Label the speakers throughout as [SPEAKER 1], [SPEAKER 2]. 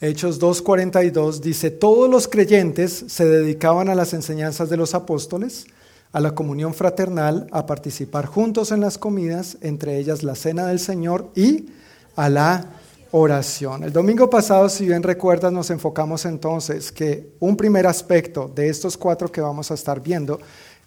[SPEAKER 1] Hechos 2.42 dice, todos los creyentes se dedicaban a las enseñanzas de los apóstoles, a la comunión fraternal, a participar juntos en las comidas, entre ellas la cena del Señor y a la oración. El domingo pasado, si bien recuerdas, nos enfocamos entonces que un primer aspecto de estos cuatro que vamos a estar viendo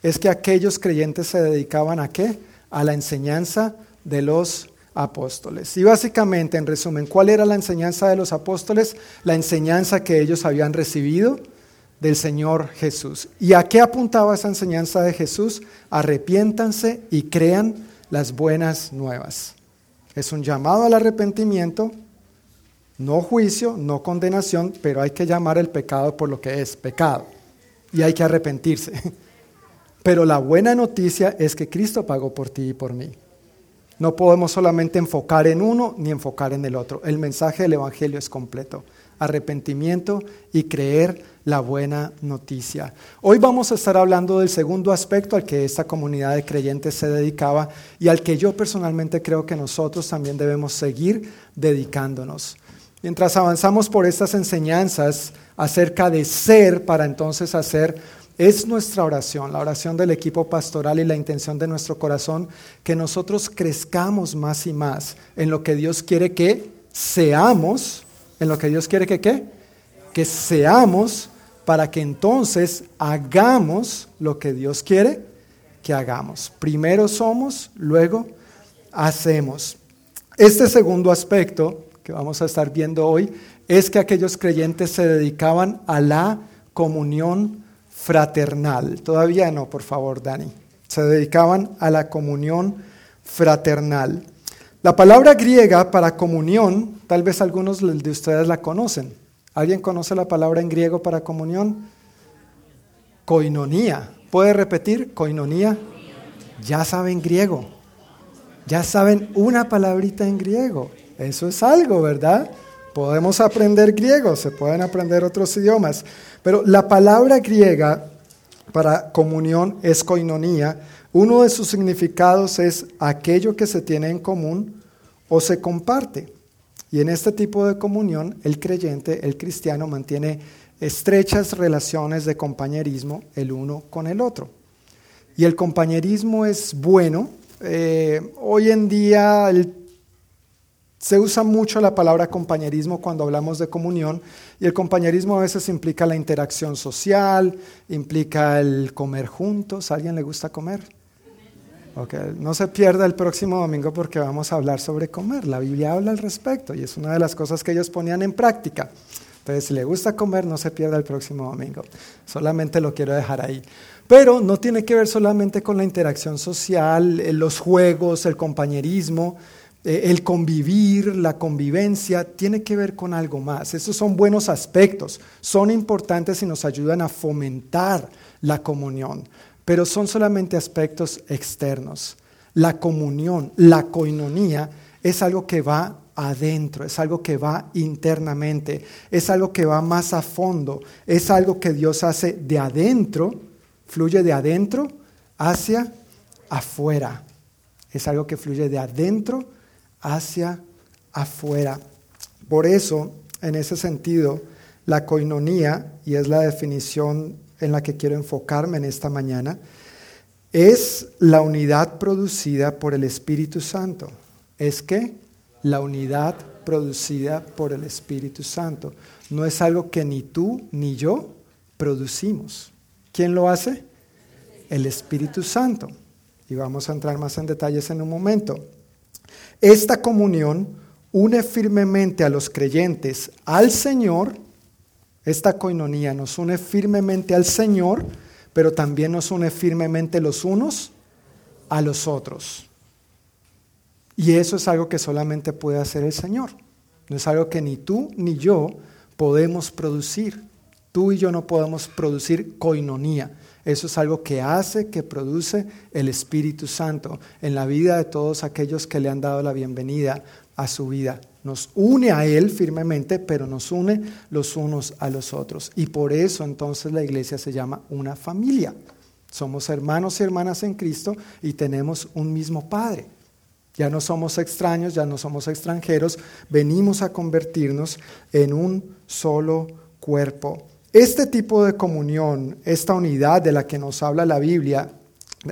[SPEAKER 1] es que aquellos creyentes se dedicaban a qué? A la enseñanza de los apóstoles. Y básicamente, en resumen, ¿cuál era la enseñanza de los apóstoles? La enseñanza que ellos habían recibido del Señor Jesús. ¿Y a qué apuntaba esa enseñanza de Jesús? Arrepiéntanse y crean las buenas nuevas. Es un llamado al arrepentimiento, no juicio, no condenación, pero hay que llamar el pecado por lo que es pecado. Y hay que arrepentirse. Pero la buena noticia es que Cristo pagó por ti y por mí. No podemos solamente enfocar en uno ni enfocar en el otro. El mensaje del Evangelio es completo. Arrepentimiento y creer la buena noticia. Hoy vamos a estar hablando del segundo aspecto al que esta comunidad de creyentes se dedicaba y al que yo personalmente creo que nosotros también debemos seguir dedicándonos. Mientras avanzamos por estas enseñanzas acerca de ser para entonces hacer es nuestra oración, la oración del equipo pastoral y la intención de nuestro corazón, que nosotros crezcamos más y más en lo que Dios quiere que seamos, en lo que Dios quiere que qué, que seamos para que entonces hagamos lo que Dios quiere que hagamos. Primero somos, luego hacemos. Este segundo aspecto que vamos a estar viendo hoy es que aquellos creyentes se dedicaban a la comunión fraternal. Todavía no, por favor, Dani. Se dedicaban a la comunión fraternal. La palabra griega para comunión, tal vez algunos de ustedes la conocen. ¿Alguien conoce la palabra en griego para comunión? Koinonía. ¿Puede repetir? Koinonía. Ya saben griego. Ya saben una palabrita en griego. Eso es algo, ¿verdad? Podemos aprender griego, se pueden aprender otros idiomas, pero la palabra griega para comunión es koinonía. Uno de sus significados es aquello que se tiene en común o se comparte. Y en este tipo de comunión, el creyente, el cristiano, mantiene estrechas relaciones de compañerismo el uno con el otro. Y el compañerismo es bueno. Eh, hoy en día el se usa mucho la palabra compañerismo cuando hablamos de comunión y el compañerismo a veces implica la interacción social, implica el comer juntos. ¿A alguien le gusta comer? Okay. No se pierda el próximo domingo porque vamos a hablar sobre comer. La Biblia habla al respecto y es una de las cosas que ellos ponían en práctica. Entonces, si le gusta comer, no se pierda el próximo domingo. Solamente lo quiero dejar ahí. Pero no tiene que ver solamente con la interacción social, los juegos, el compañerismo eh, el convivir, la convivencia, tiene que ver con algo más. Esos son buenos aspectos, son importantes y nos ayudan a fomentar la comunión, pero son solamente aspectos externos. La comunión, la coinonía, es algo que va adentro, es algo que va internamente, es algo que va más a fondo, es algo que Dios hace de adentro, fluye de adentro hacia afuera. Es algo que fluye de adentro hacia afuera. Por eso, en ese sentido, la coinonía, y es la definición en la que quiero enfocarme en esta mañana, es la unidad producida por el Espíritu Santo. ¿Es que La unidad producida por el Espíritu Santo. No es algo que ni tú ni yo producimos. ¿Quién lo hace? El Espíritu Santo. Y vamos a entrar más en detalles en un momento. Esta comunión une firmemente a los creyentes al Señor. Esta coinonía nos une firmemente al Señor, pero también nos une firmemente los unos a los otros. Y eso es algo que solamente puede hacer el Señor. No es algo que ni tú ni yo podemos producir. Tú y yo no podemos producir coinonía. Eso es algo que hace, que produce el Espíritu Santo en la vida de todos aquellos que le han dado la bienvenida a su vida. Nos une a Él firmemente, pero nos une los unos a los otros. Y por eso entonces la iglesia se llama una familia. Somos hermanos y hermanas en Cristo y tenemos un mismo Padre. Ya no somos extraños, ya no somos extranjeros, venimos a convertirnos en un solo cuerpo. Este tipo de comunión, esta unidad de la que nos habla la Biblia,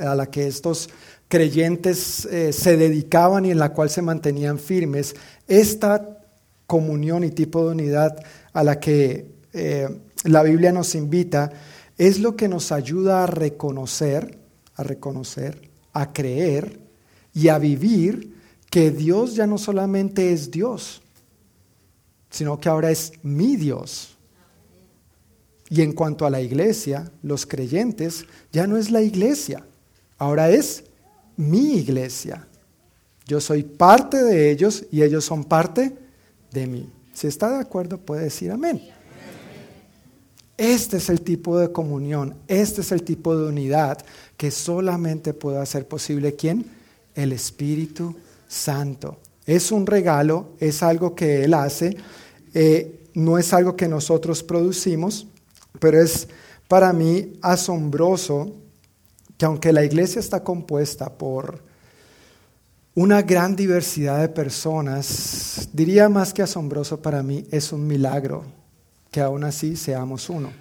[SPEAKER 1] a la que estos creyentes eh, se dedicaban y en la cual se mantenían firmes, esta comunión y tipo de unidad a la que eh, la Biblia nos invita, es lo que nos ayuda a reconocer, a reconocer, a creer y a vivir que Dios ya no solamente es Dios, sino que ahora es mi Dios. Y en cuanto a la iglesia, los creyentes, ya no es la iglesia, ahora es mi iglesia. Yo soy parte de ellos y ellos son parte de mí. Si está de acuerdo, puede decir amén. Este es el tipo de comunión, este es el tipo de unidad que solamente puede hacer posible quién? El Espíritu Santo. Es un regalo, es algo que Él hace, eh, no es algo que nosotros producimos, pero es para mí asombroso que aunque la iglesia está compuesta por una gran diversidad de personas, diría más que asombroso para mí, es un milagro que aún así seamos uno.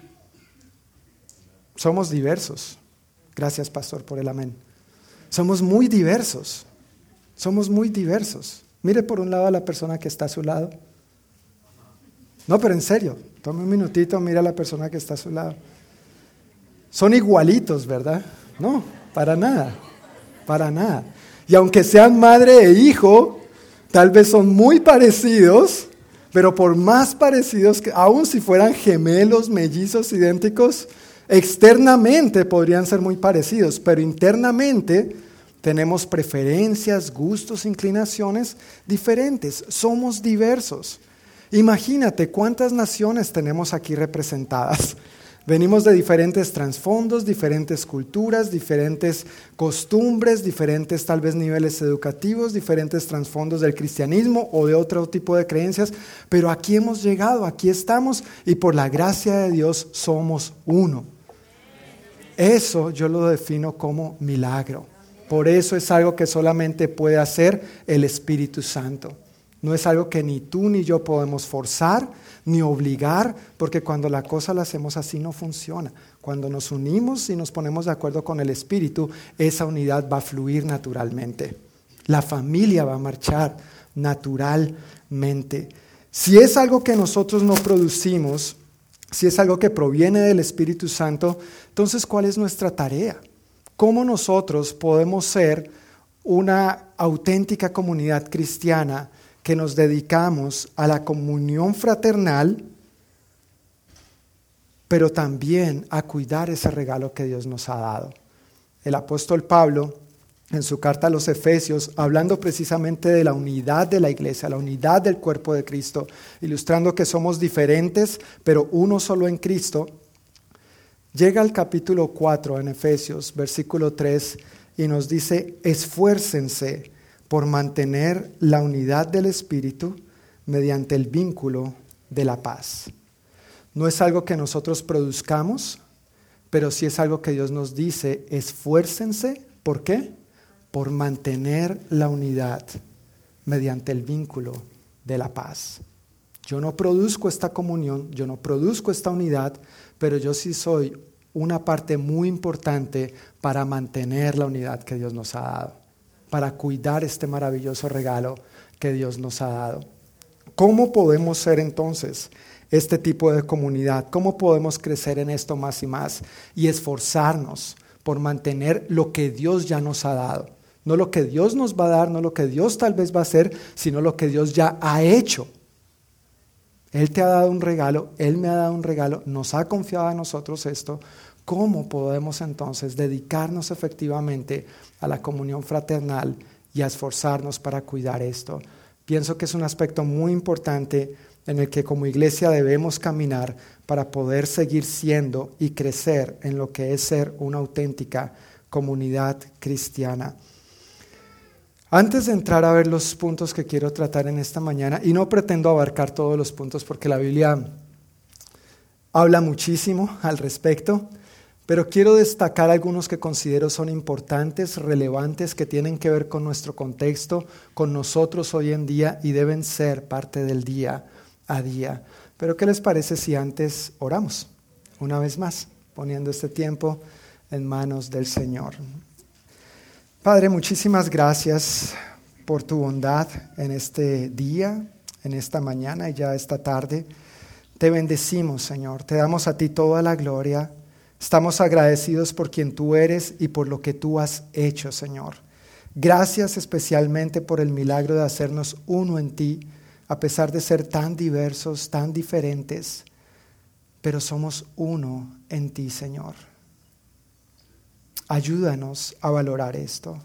[SPEAKER 1] Somos diversos. Gracias, pastor, por el amén. Somos muy diversos. Somos muy diversos. Mire por un lado a la persona que está a su lado. No, pero en serio, tome un minutito, mira a la persona que está a su lado. Son igualitos, ¿verdad? No, para nada, para nada. Y aunque sean madre e hijo, tal vez son muy parecidos, pero por más parecidos que, aun si fueran gemelos, mellizos, idénticos, externamente podrían ser muy parecidos, pero internamente tenemos preferencias, gustos, inclinaciones diferentes. Somos diversos. Imagínate cuántas naciones tenemos aquí representadas. Venimos de diferentes trasfondos, diferentes culturas, diferentes costumbres, diferentes tal vez niveles educativos, diferentes trasfondos del cristianismo o de otro tipo de creencias, pero aquí hemos llegado, aquí estamos y por la gracia de Dios somos uno. Eso yo lo defino como milagro. Por eso es algo que solamente puede hacer el Espíritu Santo. No es algo que ni tú ni yo podemos forzar, ni obligar, porque cuando la cosa la hacemos así no funciona. Cuando nos unimos y nos ponemos de acuerdo con el Espíritu, esa unidad va a fluir naturalmente. La familia va a marchar naturalmente. Si es algo que nosotros no producimos, si es algo que proviene del Espíritu Santo, entonces ¿cuál es nuestra tarea? ¿Cómo nosotros podemos ser una auténtica comunidad cristiana que nos dedicamos a la comunión fraternal, pero también a cuidar ese regalo que Dios nos ha dado. El apóstol Pablo, en su carta a los Efesios, hablando precisamente de la unidad de la iglesia, la unidad del cuerpo de Cristo, ilustrando que somos diferentes, pero uno solo en Cristo, llega al capítulo 4 en Efesios, versículo 3, y nos dice, esfuércense por mantener la unidad del Espíritu mediante el vínculo de la paz. No es algo que nosotros produzcamos, pero sí es algo que Dios nos dice, esfuércense, ¿por qué? Por mantener la unidad mediante el vínculo de la paz. Yo no produzco esta comunión, yo no produzco esta unidad, pero yo sí soy una parte muy importante para mantener la unidad que Dios nos ha dado para cuidar este maravilloso regalo que Dios nos ha dado. ¿Cómo podemos ser entonces este tipo de comunidad? ¿Cómo podemos crecer en esto más y más y esforzarnos por mantener lo que Dios ya nos ha dado? No lo que Dios nos va a dar, no lo que Dios tal vez va a hacer, sino lo que Dios ya ha hecho. Él te ha dado un regalo, Él me ha dado un regalo, nos ha confiado a nosotros esto. ¿Cómo podemos entonces dedicarnos efectivamente a la comunión fraternal y a esforzarnos para cuidar esto? Pienso que es un aspecto muy importante en el que como iglesia debemos caminar para poder seguir siendo y crecer en lo que es ser una auténtica comunidad cristiana. Antes de entrar a ver los puntos que quiero tratar en esta mañana, y no pretendo abarcar todos los puntos porque la Biblia habla muchísimo al respecto, pero quiero destacar algunos que considero son importantes, relevantes, que tienen que ver con nuestro contexto, con nosotros hoy en día y deben ser parte del día a día. Pero ¿qué les parece si antes oramos una vez más, poniendo este tiempo en manos del Señor? Padre, muchísimas gracias por tu bondad en este día, en esta mañana y ya esta tarde. Te bendecimos, Señor. Te damos a ti toda la gloria Estamos agradecidos por quien tú eres y por lo que tú has hecho, Señor. Gracias especialmente por el milagro de hacernos uno en ti, a pesar de ser tan diversos, tan diferentes, pero somos uno en ti, Señor. Ayúdanos a valorar esto.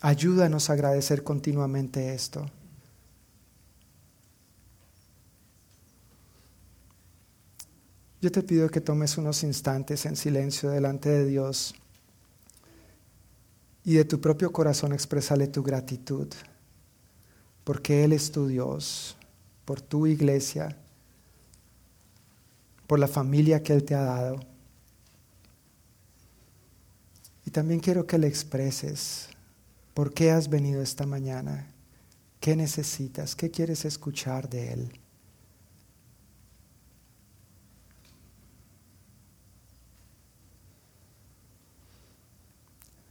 [SPEAKER 1] Ayúdanos a agradecer continuamente esto. Yo te pido que tomes unos instantes en silencio delante de Dios y de tu propio corazón expresale tu gratitud, porque Él es tu Dios, por tu iglesia, por la familia que Él te ha dado. Y también quiero que le expreses por qué has venido esta mañana, qué necesitas, qué quieres escuchar de Él.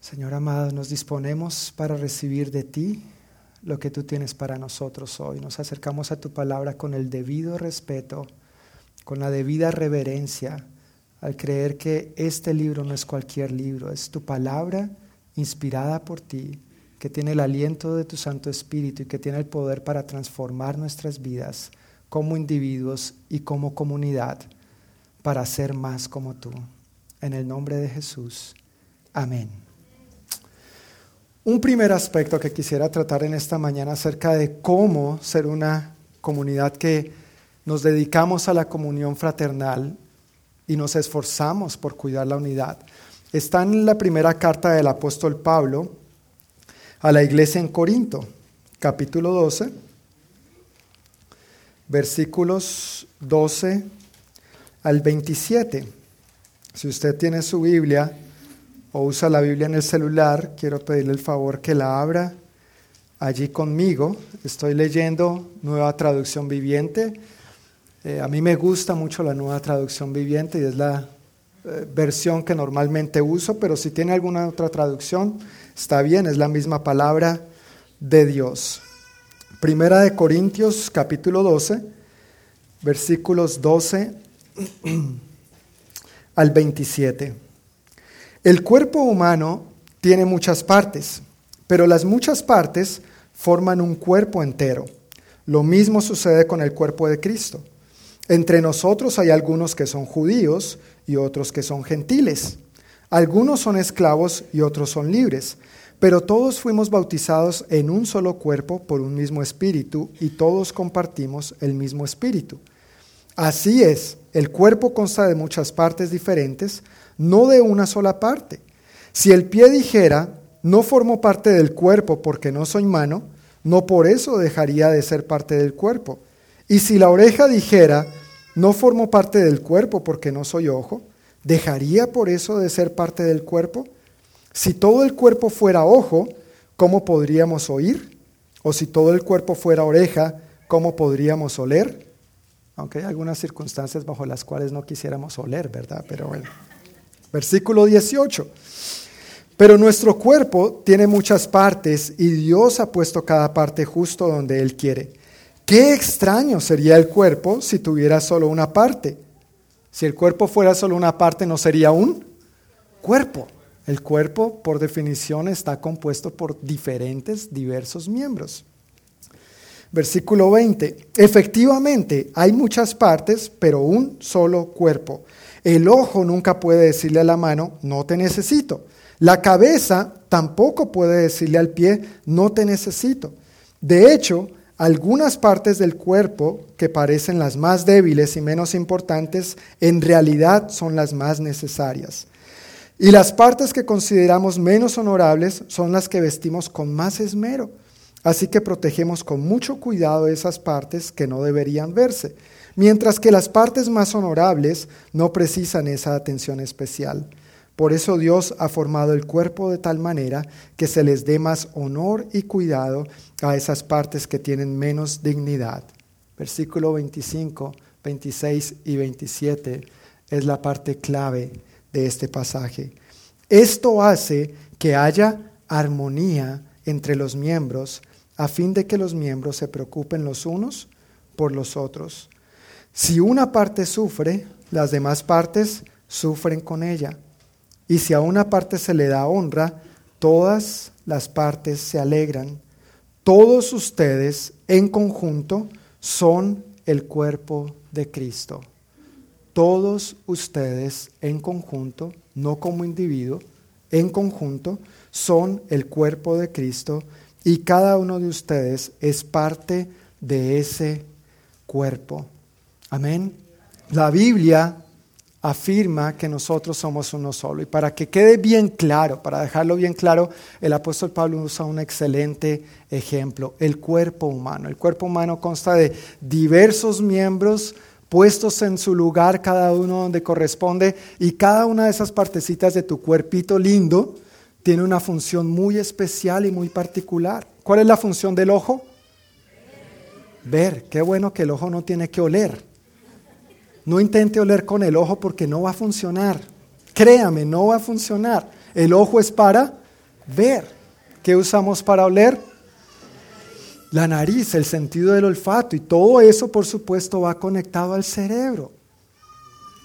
[SPEAKER 1] Señor amado, nos disponemos para recibir de ti lo que tú tienes para nosotros hoy. Nos acercamos a tu palabra con el debido respeto, con la debida reverencia, al creer que este libro no es cualquier libro, es tu palabra inspirada por ti, que tiene el aliento de tu Santo Espíritu y que tiene el poder para transformar nuestras vidas como individuos y como comunidad para ser más como tú. En el nombre de Jesús. Amén. Un primer aspecto que quisiera tratar en esta mañana acerca de cómo ser una comunidad que nos dedicamos a la comunión fraternal y nos esforzamos por cuidar la unidad. Está en la primera carta del apóstol Pablo a la iglesia en Corinto, capítulo 12, versículos 12 al 27. Si usted tiene su Biblia, o usa la Biblia en el celular, quiero pedirle el favor que la abra allí conmigo. Estoy leyendo Nueva Traducción Viviente. Eh, a mí me gusta mucho la Nueva Traducción Viviente y es la eh, versión que normalmente uso, pero si tiene alguna otra traducción, está bien, es la misma palabra de Dios. Primera de Corintios capítulo 12, versículos 12 al 27. El cuerpo humano tiene muchas partes, pero las muchas partes forman un cuerpo entero. Lo mismo sucede con el cuerpo de Cristo. Entre nosotros hay algunos que son judíos y otros que son gentiles. Algunos son esclavos y otros son libres, pero todos fuimos bautizados en un solo cuerpo por un mismo espíritu y todos compartimos el mismo espíritu. Así es, el cuerpo consta de muchas partes diferentes, no de una sola parte. Si el pie dijera, no formo parte del cuerpo porque no soy mano, no por eso dejaría de ser parte del cuerpo. Y si la oreja dijera, no formo parte del cuerpo porque no soy ojo, ¿dejaría por eso de ser parte del cuerpo? Si todo el cuerpo fuera ojo, ¿cómo podríamos oír? O si todo el cuerpo fuera oreja, ¿cómo podríamos oler? Aunque hay algunas circunstancias bajo las cuales no quisiéramos oler, ¿verdad? Pero bueno. Versículo 18. Pero nuestro cuerpo tiene muchas partes y Dios ha puesto cada parte justo donde Él quiere. Qué extraño sería el cuerpo si tuviera solo una parte. Si el cuerpo fuera solo una parte, no sería un cuerpo. El cuerpo, por definición, está compuesto por diferentes, diversos miembros. Versículo 20. Efectivamente, hay muchas partes, pero un solo cuerpo. El ojo nunca puede decirle a la mano, no te necesito. La cabeza tampoco puede decirle al pie, no te necesito. De hecho, algunas partes del cuerpo que parecen las más débiles y menos importantes, en realidad son las más necesarias. Y las partes que consideramos menos honorables son las que vestimos con más esmero. Así que protegemos con mucho cuidado esas partes que no deberían verse mientras que las partes más honorables no precisan esa atención especial. Por eso Dios ha formado el cuerpo de tal manera que se les dé más honor y cuidado a esas partes que tienen menos dignidad. Versículo 25, 26 y 27 es la parte clave de este pasaje. Esto hace que haya armonía entre los miembros a fin de que los miembros se preocupen los unos por los otros. Si una parte sufre, las demás partes sufren con ella. Y si a una parte se le da honra, todas las partes se alegran. Todos ustedes en conjunto son el cuerpo de Cristo. Todos ustedes en conjunto, no como individuo, en conjunto, son el cuerpo de Cristo y cada uno de ustedes es parte de ese cuerpo. Amén. La Biblia afirma que nosotros somos uno solo. Y para que quede bien claro, para dejarlo bien claro, el apóstol Pablo usa un excelente ejemplo, el cuerpo humano. El cuerpo humano consta de diversos miembros puestos en su lugar, cada uno donde corresponde, y cada una de esas partecitas de tu cuerpito lindo tiene una función muy especial y muy particular. ¿Cuál es la función del ojo? Ver. Qué bueno que el ojo no tiene que oler. No intente oler con el ojo porque no va a funcionar. Créame, no va a funcionar. El ojo es para ver. ¿Qué usamos para oler? La nariz, el sentido del olfato y todo eso, por supuesto, va conectado al cerebro.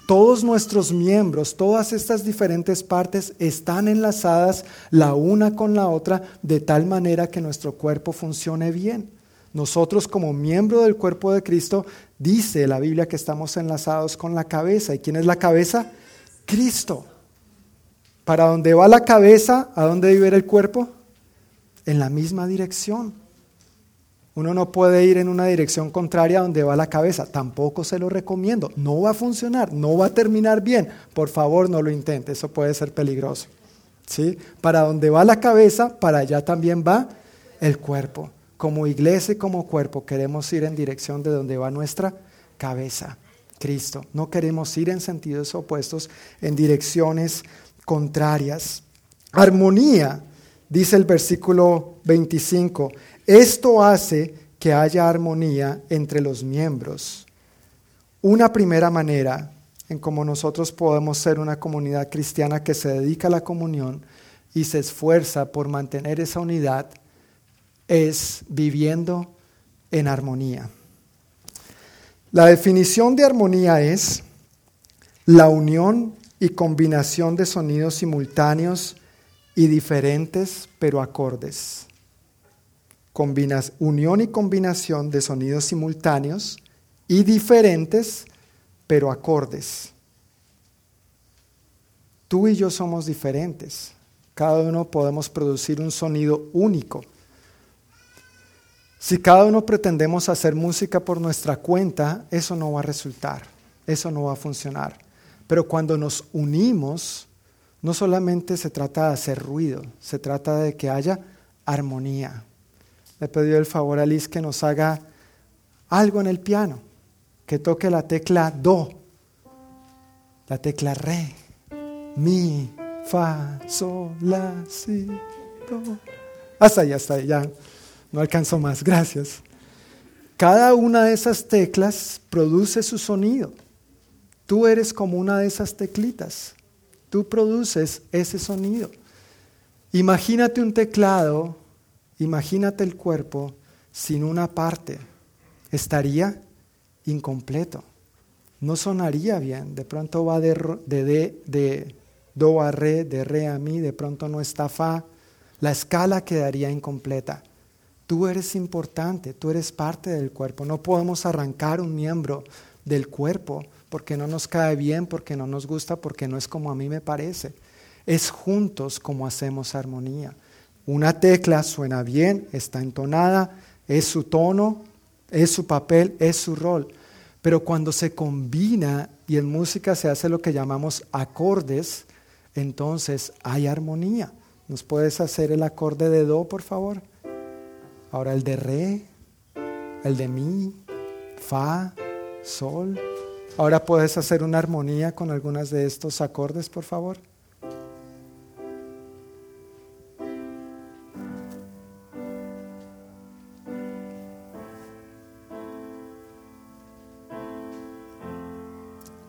[SPEAKER 1] Todos nuestros miembros, todas estas diferentes partes están enlazadas la una con la otra de tal manera que nuestro cuerpo funcione bien. Nosotros como miembro del cuerpo de Cristo, dice la Biblia que estamos enlazados con la cabeza. ¿Y quién es la cabeza? Cristo. Para dónde va la cabeza, ¿a dónde debe el cuerpo? En la misma dirección. Uno no puede ir en una dirección contraria a donde va la cabeza. Tampoco se lo recomiendo. No va a funcionar, no va a terminar bien. Por favor, no lo intente. Eso puede ser peligroso. ¿Sí? Para donde va la cabeza, para allá también va el cuerpo. Como iglesia y como cuerpo queremos ir en dirección de donde va nuestra cabeza, Cristo. No queremos ir en sentidos opuestos, en direcciones contrarias. Armonía, dice el versículo 25, esto hace que haya armonía entre los miembros. Una primera manera en cómo nosotros podemos ser una comunidad cristiana que se dedica a la comunión y se esfuerza por mantener esa unidad es viviendo en armonía. La definición de armonía es la unión y combinación de sonidos simultáneos y diferentes pero acordes unión y combinación de sonidos simultáneos y diferentes, pero acordes. Tú y yo somos diferentes. Cada uno podemos producir un sonido único. Si cada uno pretendemos hacer música por nuestra cuenta, eso no va a resultar, eso no va a funcionar. Pero cuando nos unimos, no solamente se trata de hacer ruido, se trata de que haya armonía le he pedido el favor a Liz que nos haga algo en el piano, que toque la tecla Do, la tecla Re, Mi, Fa, Sol, La, Si, Do. Hasta ahí, hasta ahí, ya no alcanzo más, gracias. Cada una de esas teclas produce su sonido. Tú eres como una de esas teclitas. Tú produces ese sonido. Imagínate un teclado Imagínate el cuerpo sin una parte. Estaría incompleto. No sonaría bien. De pronto va de, de, de do a re, de re a mi, de pronto no está fa. La escala quedaría incompleta. Tú eres importante, tú eres parte del cuerpo. No podemos arrancar un miembro del cuerpo porque no nos cae bien, porque no nos gusta, porque no es como a mí me parece. Es juntos como hacemos armonía. Una tecla suena bien, está entonada, es su tono, es su papel, es su rol. Pero cuando se combina y en música se hace lo que llamamos acordes, entonces hay armonía. ¿Nos puedes hacer el acorde de Do, por favor? Ahora el de Re, el de Mi, Fa, sol. Ahora puedes hacer una armonía con algunas de estos acordes, por favor.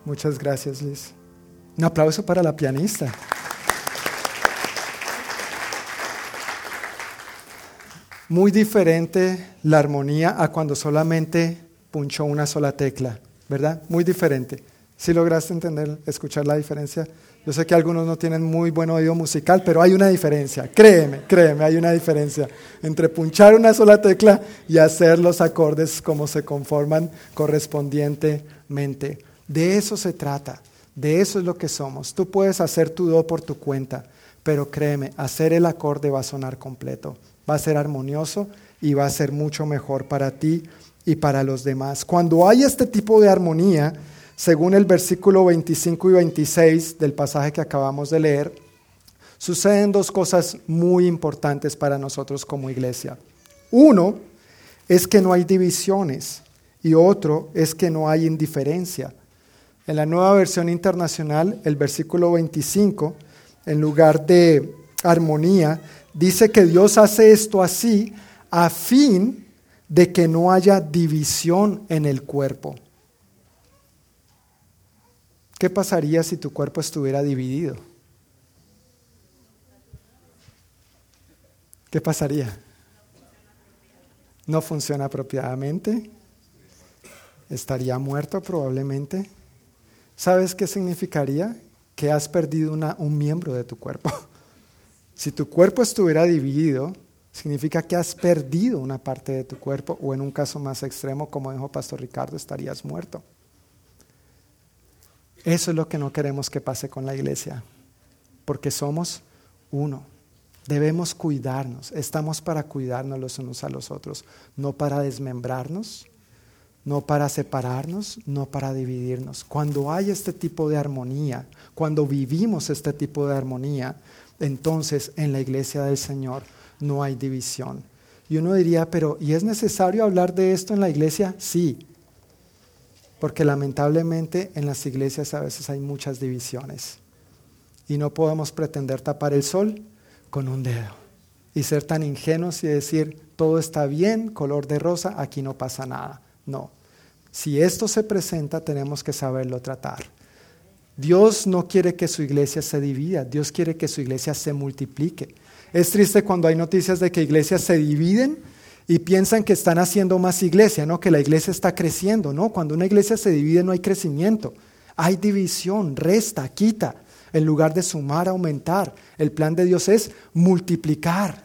[SPEAKER 1] Muchas gracias, Liz. Un aplauso para la pianista. Muy diferente la armonía a cuando solamente punchó una sola tecla, ¿verdad? Muy diferente. Si lograste entender, escuchar la diferencia? Yo sé que algunos no tienen muy buen oído musical, pero hay una diferencia. Créeme, créeme, hay una diferencia entre punchar una sola tecla y hacer los acordes como se conforman correspondientemente. De eso se trata. De eso es lo que somos. Tú puedes hacer tu do por tu cuenta, pero créeme, hacer el acorde va a sonar completo va a ser armonioso y va a ser mucho mejor para ti y para los demás. Cuando hay este tipo de armonía, según el versículo 25 y 26 del pasaje que acabamos de leer, suceden dos cosas muy importantes para nosotros como iglesia. Uno es que no hay divisiones y otro es que no hay indiferencia. En la nueva versión internacional, el versículo 25, en lugar de armonía, dice que Dios hace esto así a fin de que no haya división en el cuerpo. ¿Qué pasaría si tu cuerpo estuviera dividido? ¿Qué pasaría? No funciona apropiadamente. Estaría muerto probablemente. ¿Sabes qué significaría? Que has perdido un miembro de tu cuerpo. Si tu cuerpo estuviera dividido, significa que has perdido una parte de tu cuerpo o en un caso más extremo, como dijo Pastor Ricardo, estarías muerto. Eso es lo que no queremos que pase con la iglesia, porque somos uno. Debemos cuidarnos, estamos para cuidarnos los unos a los otros, no para desmembrarnos, no para separarnos, no para dividirnos. Cuando hay este tipo de armonía, cuando vivimos este tipo de armonía, entonces en la iglesia del Señor no hay división. Y uno diría, pero ¿y es necesario hablar de esto en la iglesia? Sí, porque lamentablemente en las iglesias a veces hay muchas divisiones y no podemos pretender tapar el sol con un dedo y ser tan ingenuos y decir, todo está bien, color de rosa, aquí no pasa nada. No, si esto se presenta tenemos que saberlo tratar. Dios no quiere que su iglesia se divida, Dios quiere que su iglesia se multiplique. Es triste cuando hay noticias de que iglesias se dividen y piensan que están haciendo más iglesia, ¿no? Que la iglesia está creciendo, ¿no? Cuando una iglesia se divide no hay crecimiento, hay división, resta, quita, en lugar de sumar, aumentar. El plan de Dios es multiplicar,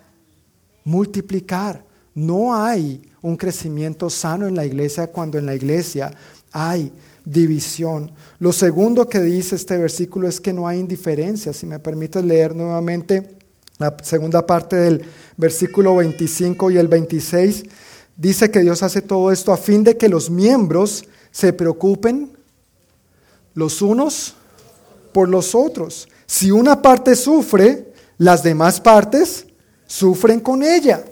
[SPEAKER 1] multiplicar. No hay un crecimiento sano en la iglesia cuando en la iglesia hay división. Lo segundo que dice este versículo es que no hay indiferencia. Si me permites leer nuevamente la segunda parte del versículo 25 y el 26, dice que Dios hace todo esto a fin de que los miembros se preocupen los unos por los otros. Si una parte sufre, las demás partes sufren con ella.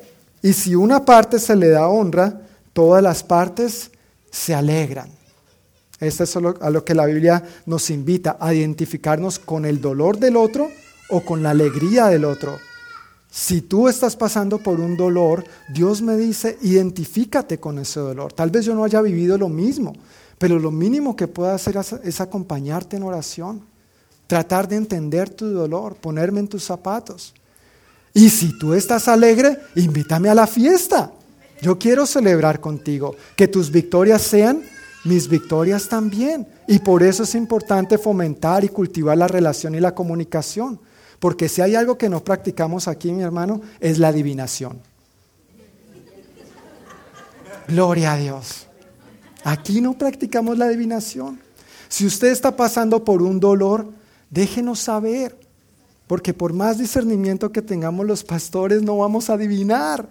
[SPEAKER 1] Y si una parte se le da honra, todas las partes se alegran. Esto es a lo que la Biblia nos invita, a identificarnos con el dolor del otro o con la alegría del otro. Si tú estás pasando por un dolor, Dios me dice, identifícate con ese dolor. Tal vez yo no haya vivido lo mismo, pero lo mínimo que puedo hacer es acompañarte en oración, tratar de entender tu dolor, ponerme en tus zapatos. Y si tú estás alegre, invítame a la fiesta. Yo quiero celebrar contigo, que tus victorias sean mis victorias también. Y por eso es importante fomentar y cultivar la relación y la comunicación. Porque si hay algo que no practicamos aquí, mi hermano, es la adivinación. Gloria a Dios. Aquí no practicamos la adivinación. Si usted está pasando por un dolor, déjenos saber. Porque por más discernimiento que tengamos los pastores, no vamos a adivinar.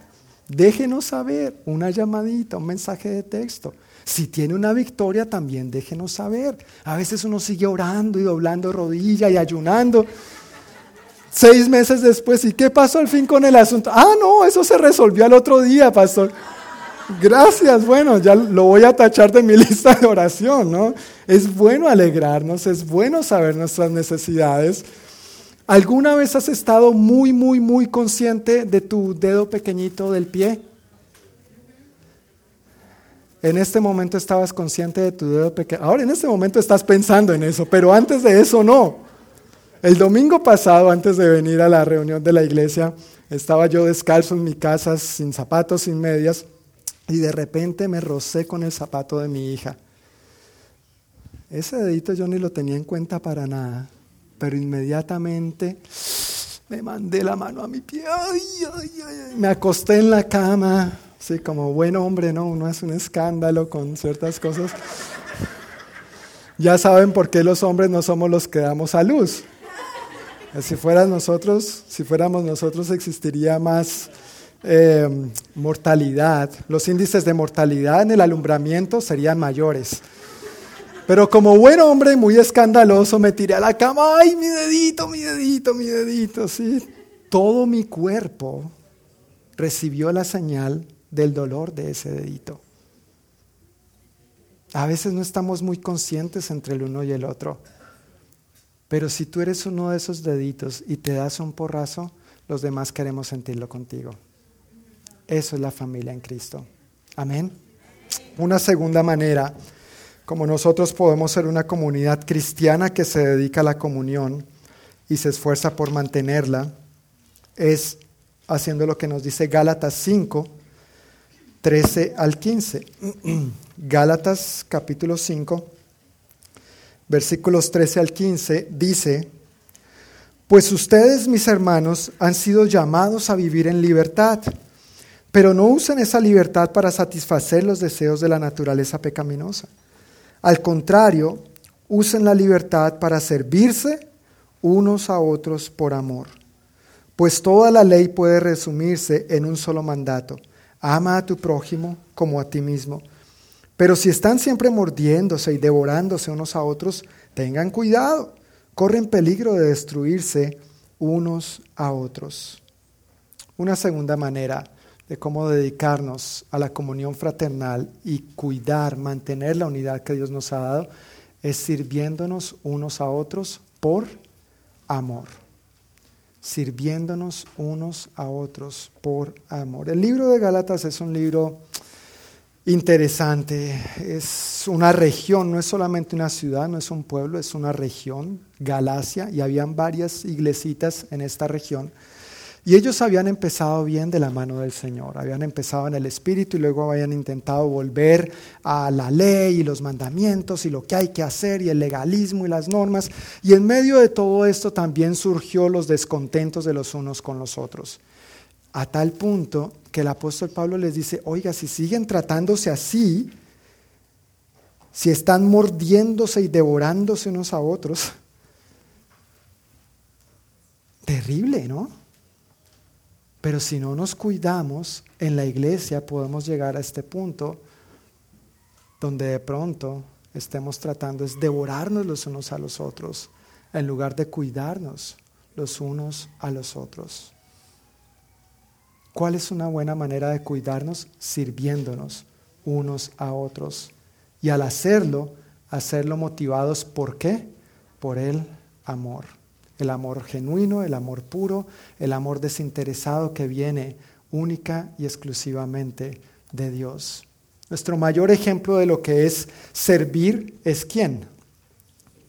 [SPEAKER 1] Déjenos saber. Una llamadita, un mensaje de texto. Si tiene una victoria, también déjenos saber. A veces uno sigue orando y doblando rodilla y ayunando. Seis meses después, ¿y qué pasó al fin con el asunto? Ah, no, eso se resolvió al otro día, pastor. Gracias, bueno, ya lo voy a tachar de mi lista de oración, ¿no? Es bueno alegrarnos, es bueno saber nuestras necesidades. ¿Alguna vez has estado muy, muy, muy consciente de tu dedo pequeñito del pie? En este momento estabas consciente de tu dedo pequeño. Ahora en este momento estás pensando en eso, pero antes de eso no. El domingo pasado, antes de venir a la reunión de la iglesia, estaba yo descalzo en mi casa, sin zapatos, sin medias, y de repente me rocé con el zapato de mi hija. Ese dedito yo ni lo tenía en cuenta para nada, pero inmediatamente me mandé la mano a mi pie, me acosté en la cama, Sí, como buen hombre, ¿no? Uno hace un escándalo con ciertas cosas. Ya saben por qué los hombres no somos los que damos a luz. Si fueran nosotros, si fuéramos nosotros, existiría más eh, mortalidad. Los índices de mortalidad en el alumbramiento serían mayores. Pero como buen hombre muy escandaloso, me tiré a la cama, ay, mi dedito, mi dedito, mi dedito, sí. Todo mi cuerpo recibió la señal del dolor de ese dedito. A veces no estamos muy conscientes entre el uno y el otro. Pero si tú eres uno de esos deditos y te das un porrazo, los demás queremos sentirlo contigo. Eso es la familia en Cristo. Amén. Una segunda manera, como nosotros podemos ser una comunidad cristiana que se dedica a la comunión y se esfuerza por mantenerla, es haciendo lo que nos dice Gálatas 5, 13 al 15. Gálatas capítulo 5, versículos 13 al 15 dice, pues ustedes, mis hermanos, han sido llamados a vivir en libertad, pero no usen esa libertad para satisfacer los deseos de la naturaleza pecaminosa. Al contrario, usen la libertad para servirse unos a otros por amor. Pues toda la ley puede resumirse en un solo mandato ama a tu prójimo como a ti mismo. Pero si están siempre mordiéndose y devorándose unos a otros, tengan cuidado, corren peligro de destruirse unos a otros. Una segunda manera de cómo dedicarnos a la comunión fraternal y cuidar, mantener la unidad que Dios nos ha dado, es sirviéndonos unos a otros por amor sirviéndonos unos a otros por amor. El libro de Gálatas es un libro interesante, es una región, no es solamente una ciudad, no es un pueblo, es una región, Galacia, y habían varias iglesitas en esta región y ellos habían empezado bien de la mano del Señor, habían empezado en el Espíritu y luego habían intentado volver a la ley y los mandamientos y lo que hay que hacer y el legalismo y las normas. Y en medio de todo esto también surgió los descontentos de los unos con los otros. A tal punto que el apóstol Pablo les dice, oiga, si siguen tratándose así, si están mordiéndose y devorándose unos a otros, terrible, ¿no? Pero si no nos cuidamos, en la iglesia podemos llegar a este punto donde de pronto estemos tratando es devorarnos los unos a los otros en lugar de cuidarnos los unos a los otros. ¿Cuál es una buena manera de cuidarnos? Sirviéndonos unos a otros. Y al hacerlo, hacerlo motivados por qué? Por el amor el amor genuino, el amor puro, el amor desinteresado que viene única y exclusivamente de Dios. Nuestro mayor ejemplo de lo que es servir es quién?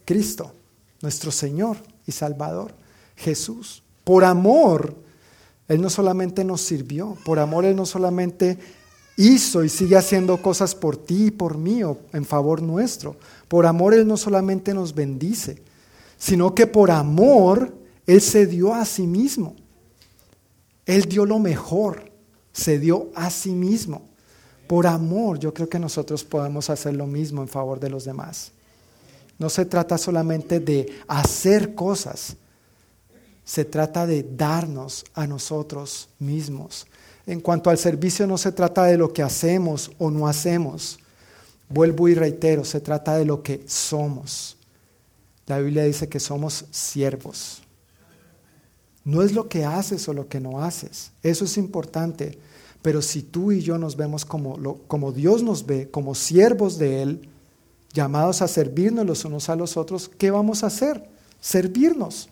[SPEAKER 1] Cristo, nuestro Señor y Salvador, Jesús. Por amor, Él no solamente nos sirvió, por amor Él no solamente hizo y sigue haciendo cosas por ti y por mí o en favor nuestro. Por amor Él no solamente nos bendice, sino que por amor Él se dio a sí mismo. Él dio lo mejor, se dio a sí mismo. Por amor yo creo que nosotros podemos hacer lo mismo en favor de los demás. No se trata solamente de hacer cosas, se trata de darnos a nosotros mismos. En cuanto al servicio no se trata de lo que hacemos o no hacemos. Vuelvo y reitero, se trata de lo que somos. La Biblia dice que somos siervos. No es lo que haces o lo que no haces. Eso es importante. Pero si tú y yo nos vemos como, como Dios nos ve, como siervos de Él, llamados a servirnos los unos a los otros, ¿qué vamos a hacer? Servirnos.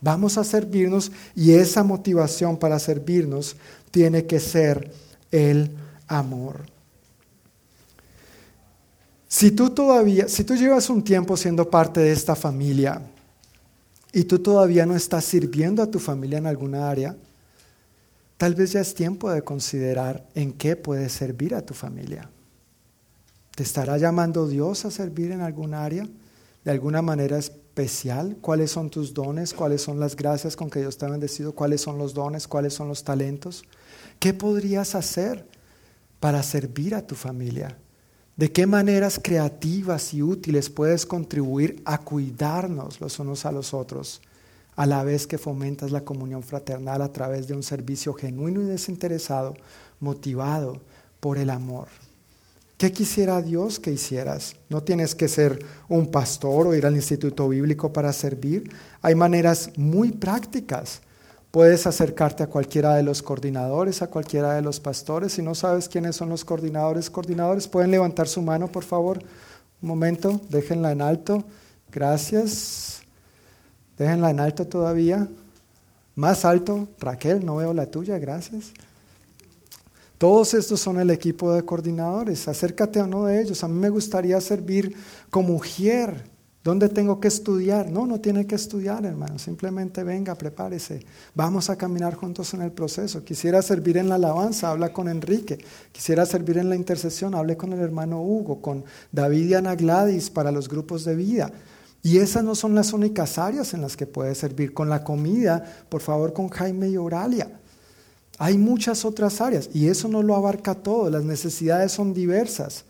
[SPEAKER 1] Vamos a servirnos y esa motivación para servirnos tiene que ser el amor. Si tú todavía, si tú llevas un tiempo siendo parte de esta familia y tú todavía no estás sirviendo a tu familia en alguna área, tal vez ya es tiempo de considerar en qué puedes servir a tu familia. ¿Te estará llamando Dios a servir en alguna área? ¿De alguna manera especial? ¿Cuáles son tus dones? ¿Cuáles son las gracias con que Dios te ha bendecido? ¿Cuáles son los dones? ¿Cuáles son los talentos? ¿Qué podrías hacer para servir a tu familia? ¿De qué maneras creativas y útiles puedes contribuir a cuidarnos los unos a los otros, a la vez que fomentas la comunión fraternal a través de un servicio genuino y desinteresado, motivado por el amor? ¿Qué quisiera Dios que hicieras? No tienes que ser un pastor o ir al instituto bíblico para servir. Hay maneras muy prácticas Puedes acercarte a cualquiera de los coordinadores, a cualquiera de los pastores. Si no sabes quiénes son los coordinadores, coordinadores, pueden levantar su mano, por favor. Un momento, déjenla en alto. Gracias. Déjenla en alto todavía. Más alto, Raquel, no veo la tuya, gracias. Todos estos son el equipo de coordinadores. Acércate a uno de ellos. A mí me gustaría servir como mujer ¿Dónde tengo que estudiar? No, no tiene que estudiar, hermano. Simplemente venga, prepárese. Vamos a caminar juntos en el proceso. Quisiera servir en la alabanza, habla con Enrique. Quisiera servir en la intercesión, hable con el hermano Hugo, con David y Ana Gladys para los grupos de vida. Y esas no son las únicas áreas en las que puede servir. Con la comida, por favor, con Jaime y Oralia. Hay muchas otras áreas y eso no lo abarca todo. Las necesidades son diversas.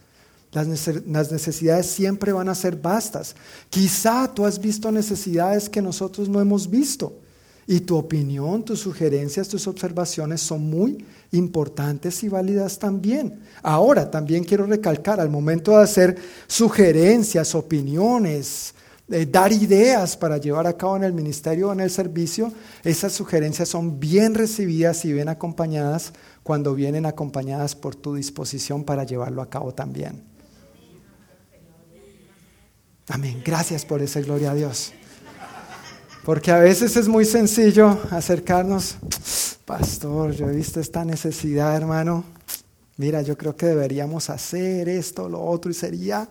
[SPEAKER 1] Las necesidades siempre van a ser vastas. Quizá tú has visto necesidades que nosotros no hemos visto. Y tu opinión, tus sugerencias, tus observaciones son muy importantes y válidas también. Ahora, también quiero recalcar, al momento de hacer sugerencias, opiniones, dar ideas para llevar a cabo en el ministerio o en el servicio, esas sugerencias son bien recibidas y bien acompañadas cuando vienen acompañadas por tu disposición para llevarlo a cabo también. Amén. Gracias por esa gloria a Dios. Porque a veces es muy sencillo acercarnos, pastor, yo he visto esta necesidad, hermano. Mira, yo creo que deberíamos hacer esto, lo otro, y sería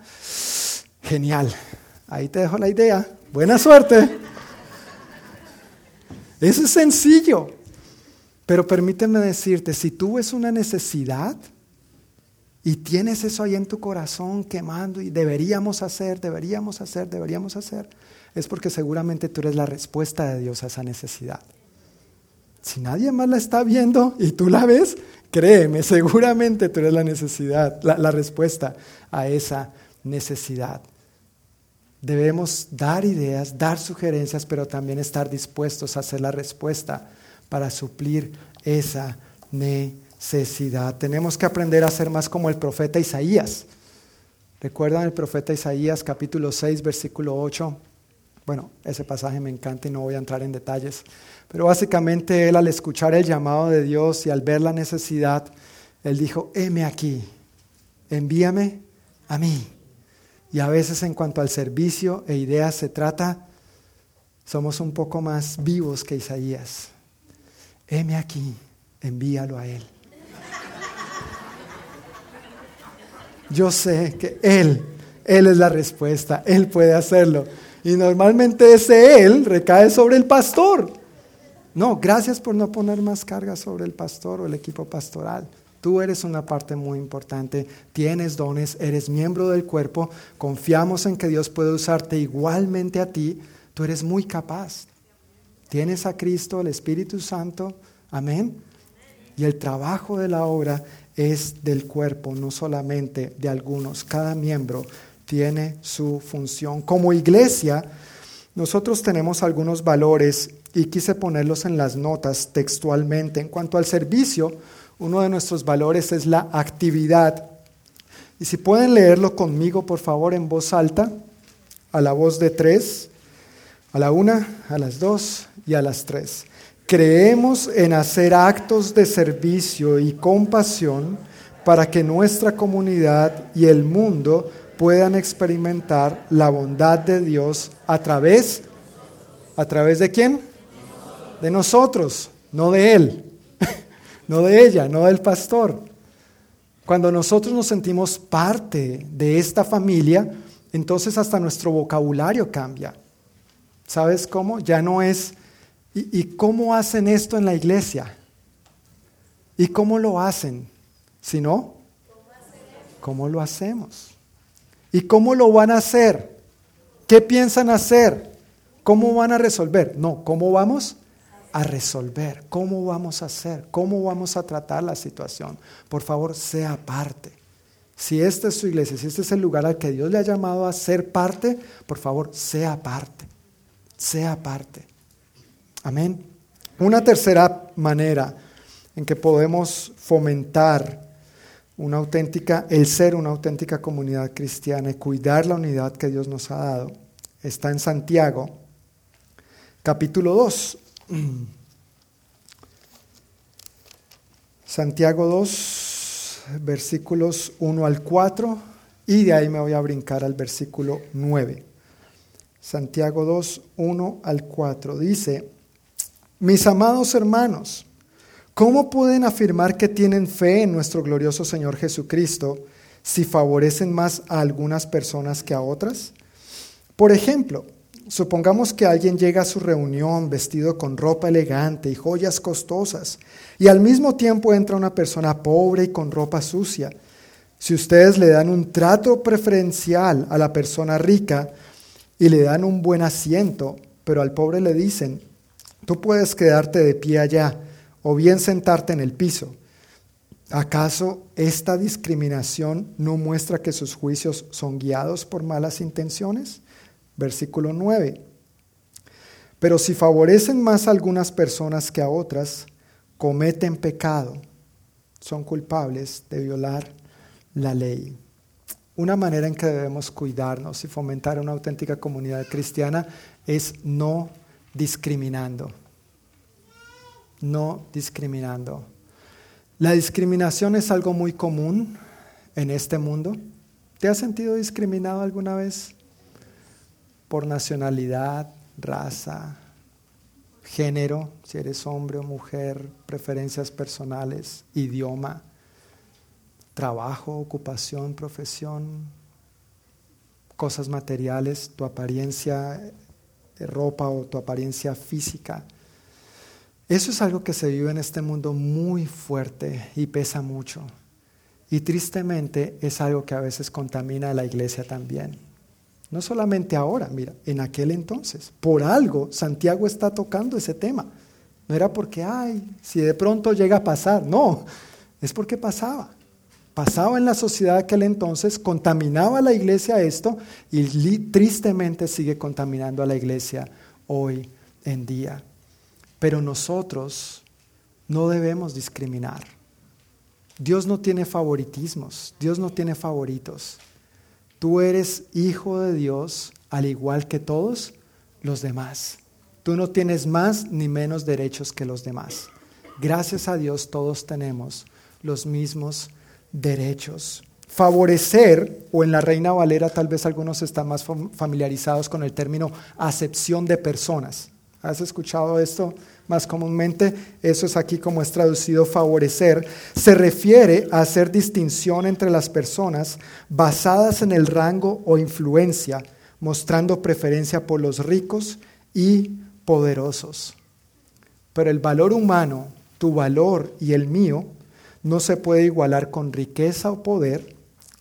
[SPEAKER 1] genial. Ahí te dejo la idea. Buena suerte. Eso es sencillo. Pero permíteme decirte, si tú ves una necesidad, y tienes eso ahí en tu corazón quemando y deberíamos hacer, deberíamos hacer, deberíamos hacer, es porque seguramente tú eres la respuesta de Dios a esa necesidad. Si nadie más la está viendo y tú la ves, créeme, seguramente tú eres la necesidad, la, la respuesta a esa necesidad. Debemos dar ideas, dar sugerencias, pero también estar dispuestos a hacer la respuesta para suplir esa necesidad necesidad. Tenemos que aprender a ser más como el profeta Isaías. ¿Recuerdan el profeta Isaías capítulo 6, versículo 8? Bueno, ese pasaje me encanta y no voy a entrar en detalles. Pero básicamente él al escuchar el llamado de Dios y al ver la necesidad, él dijo, heme aquí, envíame a mí. Y a veces en cuanto al servicio e ideas se trata, somos un poco más vivos que Isaías. Heme aquí, envíalo a él. Yo sé que Él, Él es la respuesta, Él puede hacerlo. Y normalmente ese Él recae sobre el pastor. No, gracias por no poner más carga sobre el pastor o el equipo pastoral. Tú eres una parte muy importante, tienes dones, eres miembro del cuerpo, confiamos en que Dios puede usarte igualmente a ti, tú eres muy capaz. Tienes a Cristo, el Espíritu Santo, amén. Y el trabajo de la obra es del cuerpo, no solamente de algunos. Cada miembro tiene su función. Como iglesia, nosotros tenemos algunos valores y quise ponerlos en las notas textualmente. En cuanto al servicio, uno de nuestros valores es la actividad. Y si pueden leerlo conmigo, por favor, en voz alta, a la voz de tres, a la una, a las dos y a las tres. Creemos en hacer actos de servicio y compasión para que nuestra comunidad y el mundo puedan experimentar la bondad de Dios a través, ¿a través de quién? De nosotros, no de Él, no de ella, no del pastor. Cuando nosotros nos sentimos parte de esta familia, entonces hasta nuestro vocabulario cambia. ¿Sabes cómo? Ya no es ¿Y, cómo hacen esto en la iglesia? ¿Y cómo lo hacen? Si no, ¿cómo lo hacemos? ¿Y cómo lo van a hacer? ¿Qué piensan hacer? ¿Cómo van a resolver? No, ¿cómo vamos? A resolver. ¿Cómo vamos a hacer? ¿Cómo vamos a tratar la situación? Por favor, sea parte. Si esta es su iglesia, si este es el lugar al que Dios le ha llamado a ser parte, por favor, sea parte. Sea parte. Amén. Una tercera manera en que podemos fomentar una auténtica, el ser una auténtica comunidad cristiana y cuidar la unidad que Dios nos ha dado, está en Santiago, capítulo 2. Santiago 2, versículos 1 al 4, y de ahí me voy a brincar al versículo 9. Santiago 2, 1 al 4 dice, mis amados hermanos, ¿cómo pueden afirmar que tienen fe en nuestro glorioso Señor Jesucristo si favorecen más a algunas personas que a otras? Por ejemplo, supongamos que alguien llega a su reunión vestido con ropa elegante y joyas costosas, y al mismo tiempo entra una persona pobre y con ropa sucia. Si ustedes le dan un trato preferencial a la persona rica y le dan un buen asiento, pero al pobre le dicen, Tú puedes quedarte de pie allá o bien sentarte en el piso. ¿Acaso esta discriminación no muestra que sus juicios son guiados por malas intenciones? Versículo 9. Pero si favorecen más a algunas personas que a otras, cometen pecado, son culpables de violar la ley. Una manera en que debemos cuidarnos y fomentar una auténtica comunidad cristiana es no discriminando. No discriminando. La discriminación es algo muy común en este mundo. ¿Te has sentido discriminado alguna vez? Por nacionalidad, raza, género, si eres hombre o mujer, preferencias personales, idioma, trabajo, ocupación, profesión, cosas materiales, tu apariencia ropa o tu apariencia física. Eso es algo que se vive en este mundo muy fuerte y pesa mucho. Y tristemente es algo que a veces contamina a la iglesia también. No solamente ahora, mira, en aquel entonces. Por algo Santiago está tocando ese tema. No era porque, ay, si de pronto llega a pasar. No, es porque pasaba pasaba en la sociedad de aquel entonces, contaminaba a la iglesia esto y tristemente sigue contaminando a la iglesia hoy en día. Pero nosotros no debemos discriminar. Dios no tiene favoritismos, Dios no tiene favoritos. Tú eres hijo de Dios al igual que todos los demás. Tú no tienes más ni menos derechos que los demás. Gracias a Dios todos tenemos los mismos derechos. Favorecer, o en la Reina Valera tal vez algunos están más familiarizados con el término acepción de personas. ¿Has escuchado esto más comúnmente? Eso es aquí como es traducido favorecer. Se refiere a hacer distinción entre las personas basadas en el rango o influencia, mostrando preferencia por los ricos y poderosos. Pero el valor humano, tu valor y el mío, no se puede igualar con riqueza o poder,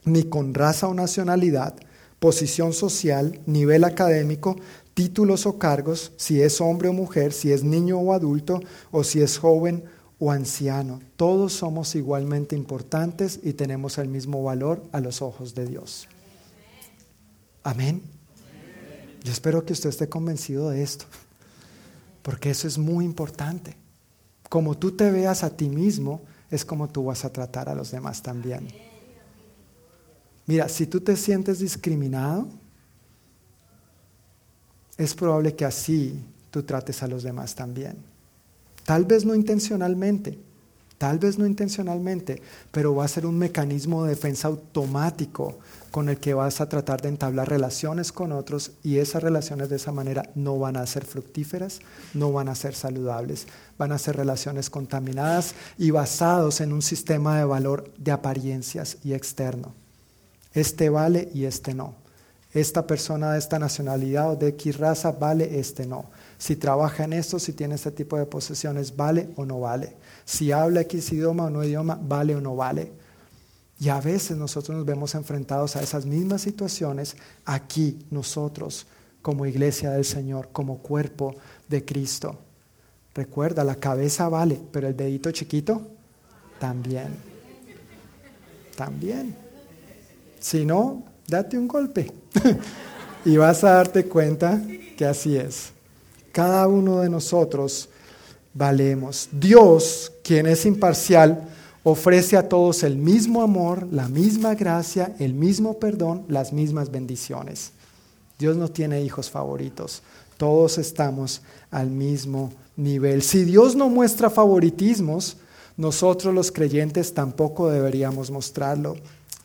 [SPEAKER 1] ni con raza o nacionalidad, posición social, nivel académico, títulos o cargos, si es hombre o mujer, si es niño o adulto, o si es joven o anciano. Todos somos igualmente importantes y tenemos el mismo valor a los ojos de Dios. Amén. Yo espero que usted esté convencido de esto, porque eso es muy importante. Como tú te veas a ti mismo, es como tú vas a tratar a los demás también. Mira, si tú te sientes discriminado, es probable que así tú trates a los demás también. Tal vez no intencionalmente, tal vez no intencionalmente, pero va a ser un mecanismo de defensa automático con el que vas a tratar de entablar relaciones con otros y esas relaciones de esa manera no van a ser fructíferas, no van a ser saludables, van a ser relaciones contaminadas y basados en un sistema de valor de apariencias y externo. Este vale y este no. Esta persona de esta nacionalidad o de X raza vale, este no. Si trabaja en esto, si tiene este tipo de posesiones, vale o no vale. Si habla X idioma o no idioma, vale o no vale. Y a veces nosotros nos vemos enfrentados a esas mismas situaciones aquí nosotros como iglesia del Señor, como cuerpo de Cristo. Recuerda, la cabeza vale, pero el dedito chiquito también. También. Si no, date un golpe y vas a darte cuenta que así es. Cada uno de nosotros valemos. Dios, quien es imparcial, ofrece a todos el mismo amor, la misma gracia, el mismo perdón, las mismas bendiciones. Dios no tiene hijos favoritos, todos estamos al mismo nivel. Si Dios no muestra favoritismos, nosotros los creyentes tampoco deberíamos mostrarlo.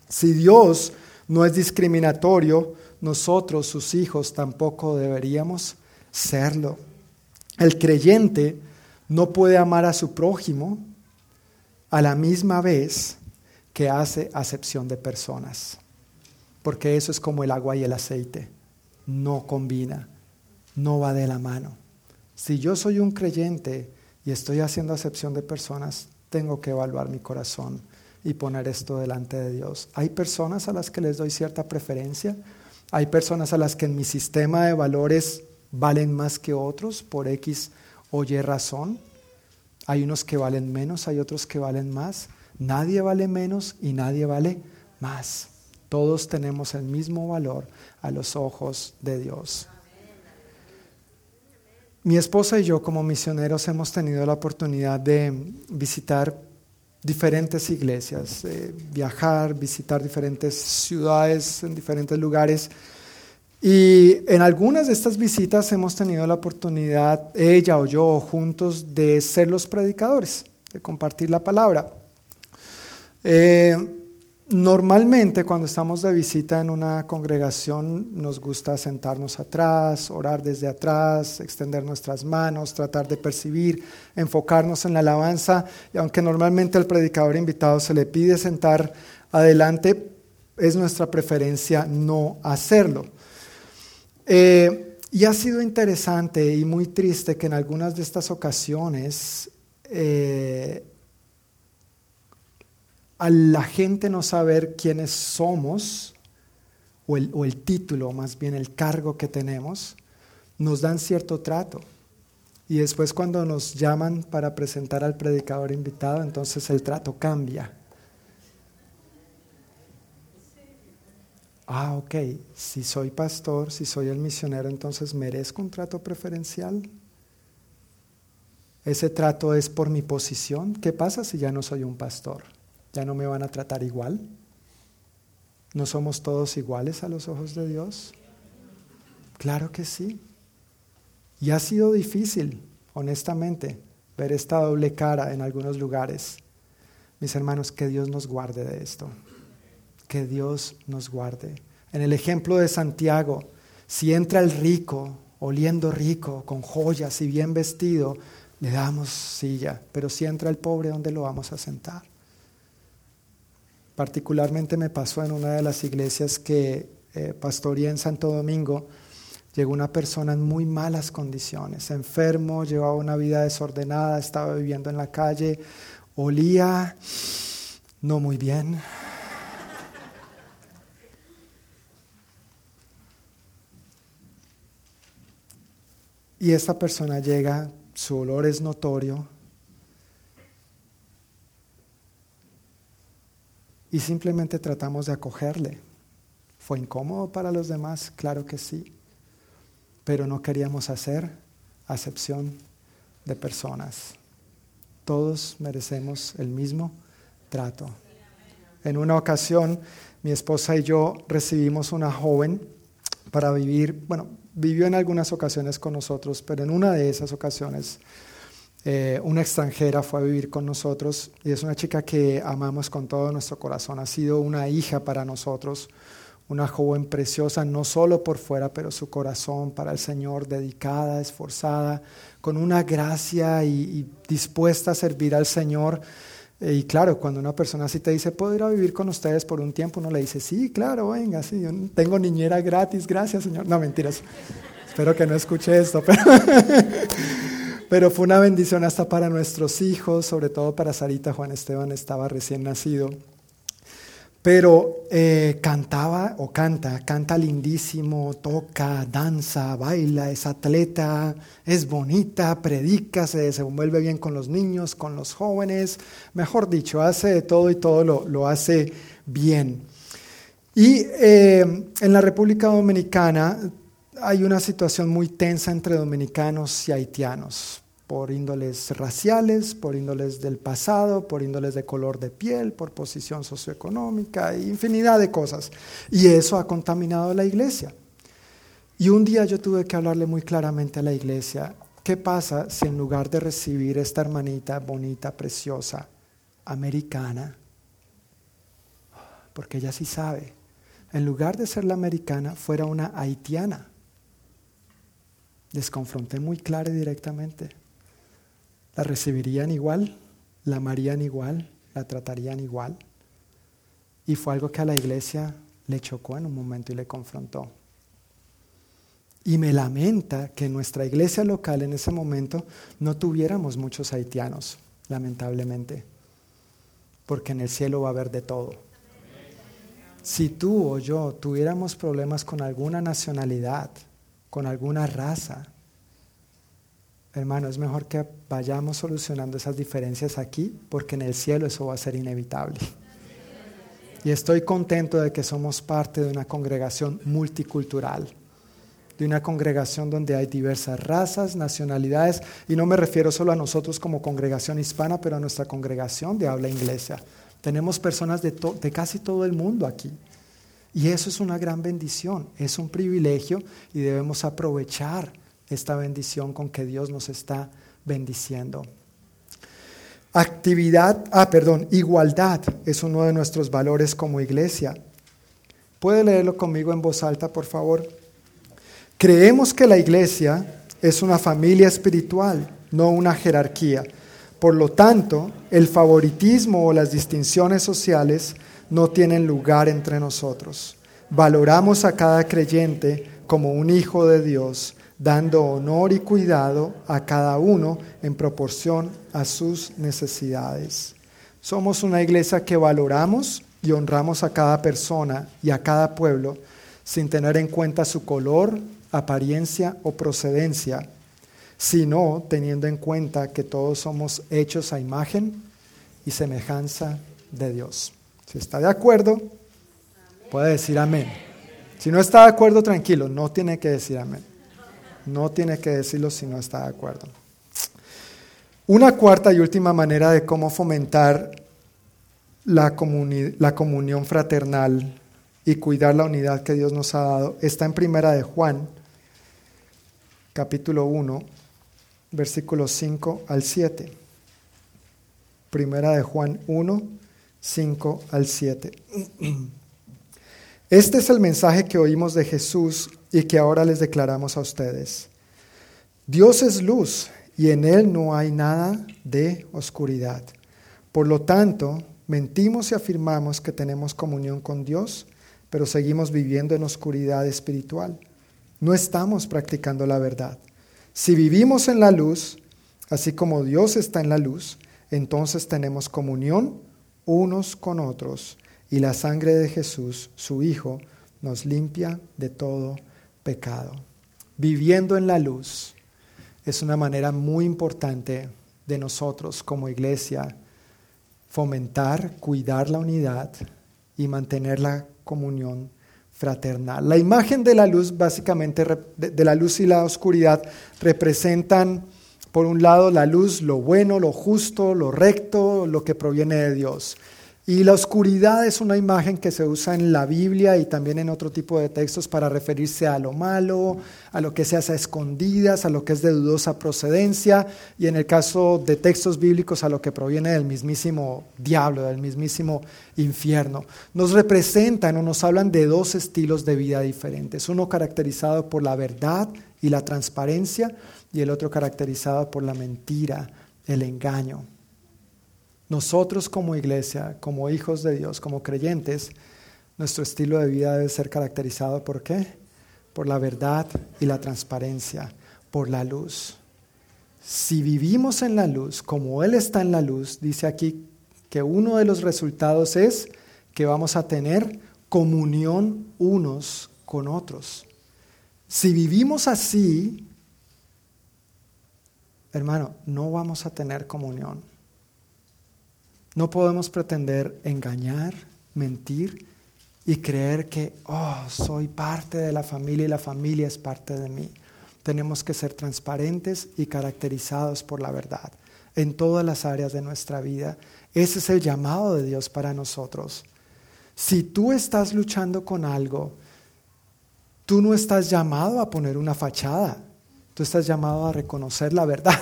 [SPEAKER 1] Si Dios no es discriminatorio, nosotros, sus hijos, tampoco deberíamos serlo. El creyente no puede amar a su prójimo a la misma vez que hace acepción de personas. Porque eso es como el agua y el aceite. No combina, no va de la mano. Si yo soy un creyente y estoy haciendo acepción de personas, tengo que evaluar mi corazón y poner esto delante de Dios. Hay personas a las que les doy cierta preferencia, hay personas a las que en mi sistema de valores valen más que otros por X o Y razón. Hay unos que valen menos, hay otros que valen más. Nadie vale menos y nadie vale más. Todos tenemos el mismo valor a los ojos de Dios. Mi esposa y yo como misioneros hemos tenido la oportunidad de visitar diferentes iglesias, eh, viajar, visitar diferentes ciudades en diferentes lugares. Y en algunas de estas visitas hemos tenido la oportunidad, ella o yo, juntos, de ser los predicadores, de compartir la palabra. Eh, Normalmente cuando estamos de visita en una congregación nos gusta sentarnos atrás, orar desde atrás, extender nuestras manos, tratar de percibir, enfocarnos en la alabanza y aunque normalmente al predicador invitado se le pide sentar adelante, es nuestra preferencia no hacerlo. Eh, y ha sido interesante y muy triste que en algunas de estas ocasiones eh, a la gente no saber quiénes somos, o el, o el, título, más bien el cargo que tenemos, nos dan cierto trato. Y después cuando nos llaman para presentar al predicador invitado, entonces el trato cambia. Ah, ok, si soy pastor, si soy el misionero, entonces merezco un trato preferencial. Ese trato es por mi posición. ¿Qué pasa si ya no soy un pastor? ¿Ya no me van a tratar igual? ¿No somos todos iguales a los ojos de Dios? Claro que sí. Y ha sido difícil, honestamente, ver esta doble cara en algunos lugares. Mis hermanos, que Dios nos guarde de esto. Que Dios nos guarde. En el ejemplo de Santiago, si entra el rico, oliendo rico, con joyas y bien vestido, le damos silla. Pero si entra el pobre, ¿dónde lo vamos a sentar? Particularmente me pasó en una de las iglesias que eh, pastoreé en Santo Domingo. Llegó una persona en muy malas condiciones, enfermo, llevaba una vida desordenada, estaba viviendo en la calle, olía no muy bien. Y esta persona llega, su olor es notorio, y simplemente tratamos de acogerle. ¿Fue incómodo para los demás? Claro que sí, pero no queríamos hacer acepción de personas. Todos merecemos el mismo trato. En una ocasión, mi esposa y yo recibimos una joven para vivir, bueno, vivió en algunas ocasiones con nosotros, pero en una de esas ocasiones eh, una extranjera fue a vivir con nosotros y es una chica que amamos con todo nuestro corazón. Ha sido una hija para nosotros, una joven preciosa, no solo por fuera, pero su corazón para el Señor, dedicada, esforzada, con una gracia y, dispuesta a servir al Señor. Y claro, cuando una persona así te dice, ¿puedo ir a vivir con ustedes por un tiempo? Uno le dice, sí, claro, venga, sí, tengo niñera gratis, gracias, Señor. No, mentiras. Espero que no escuche esto, pero... Pero fue una bendición hasta para nuestros hijos, sobre todo para Sarita. Juan Esteban estaba recién nacido. Pero eh, cantaba o canta, canta lindísimo, toca, danza, baila, es atleta, es bonita, predica, se desenvuelve bien con los niños, con los jóvenes, mejor dicho, hace de todo y todo lo, hace bien. Y eh, en la República Dominicana hay una situación muy tensa entre dominicanos y haitianos por índoles raciales, por índoles del pasado, por índoles de color de piel, por posición socioeconómica, infinidad de cosas. Y eso ha contaminado la iglesia. Y un día yo tuve que hablarle muy claramente a la iglesia, ¿qué pasa si en lugar de recibir esta hermanita bonita, preciosa, americana, porque ella sí sabe, en lugar de ser la americana, fuera una haitiana? Les confronté muy claro y directamente la recibirían igual, la amarían igual, la tratarían igual. Y fue algo que a la iglesia le chocó en un momento y le confrontó. Y me lamenta que en nuestra iglesia local en ese momento no tuviéramos muchos haitianos, lamentablemente, porque en el cielo va a haber de todo. Si tú o yo tuviéramos problemas con alguna nacionalidad, con alguna raza, Hermano, es mejor que vayamos solucionando esas diferencias aquí porque en el cielo eso va a ser inevitable. Y estoy contento de que somos parte de una congregación multicultural, de una congregación donde hay diversas razas, nacionalidades, y no me refiero solo a nosotros como congregación hispana, pero a nuestra congregación de habla inglesa. Tenemos personas de, de casi todo el mundo aquí. Y eso es una gran bendición, es un privilegio y debemos aprovechar esta bendición con que Dios nos está bendiciendo. Actividad, ah, perdón, igualdad es uno de nuestros valores como iglesia. ¿Puede leerlo conmigo en voz alta, por favor? Creemos que la iglesia es una familia espiritual, no una jerarquía. Por lo tanto, el favoritismo o las distinciones sociales no tienen lugar entre nosotros. Valoramos a cada creyente como un hijo de Dios dando honor y cuidado a cada uno en proporción a sus necesidades. Somos una iglesia que valoramos y honramos a cada persona y a cada pueblo sin tener en cuenta su color, apariencia o procedencia, sino teniendo en cuenta que todos somos hechos a imagen y semejanza de Dios. Si está de acuerdo, puede decir amén. Si no está de acuerdo, tranquilo, no tiene que decir amén. No tiene que decirlo si no está de acuerdo. Una cuarta y última manera de cómo fomentar la, comunión fraternal y cuidar la unidad que Dios nos ha dado está en Primera de Juan, capítulo 1, versículos 5 al 7. Primera de Juan 1, 5 al 7. Este es el mensaje que oímos de Jesús y que ahora les declaramos a ustedes. Dios es luz y en Él no hay nada de oscuridad. Por lo tanto, mentimos y afirmamos que tenemos comunión con Dios, pero seguimos viviendo en oscuridad espiritual. No estamos practicando la verdad. Si vivimos en la luz, así como Dios está en la luz, entonces tenemos comunión unos con otros y la sangre de Jesús, su Hijo, nos limpia de todo pecado. Viviendo en la luz es una manera muy importante de nosotros como iglesia fomentar, cuidar la unidad y mantener la comunión fraternal. La imagen de la luz, básicamente, de la luz y la oscuridad, representan, por un lado, la luz, lo bueno, lo justo, lo recto, lo que proviene de Dios. Y la oscuridad es una imagen que se usa en la Biblia y también en otro tipo de textos para referirse a lo malo, a lo que se hace a escondidas, a lo que es de dudosa procedencia y en el caso de textos bíblicos a lo que proviene del mismísimo diablo, del mismísimo infierno. Nos representan o nos hablan de dos estilos de vida diferentes, uno caracterizado por la verdad y la transparencia y el otro caracterizado por la mentira, el engaño. Nosotros como iglesia, como hijos de Dios, como creyentes, nuestro estilo de vida debe ser caracterizado por qué? Por la verdad y la transparencia, por la luz. Si vivimos en la luz, como Él está en la luz, dice aquí que uno de los resultados es que vamos a tener comunión unos con otros. Si vivimos así, hermano, no vamos a tener comunión. No podemos pretender engañar, mentir y creer que, oh, soy parte de la familia y la familia es parte de mí. Tenemos que ser transparentes y caracterizados por la verdad en todas las áreas de nuestra vida. Ese es el llamado de Dios para nosotros. Si tú estás luchando con algo, tú no estás llamado a poner una fachada, tú estás llamado a reconocer la verdad.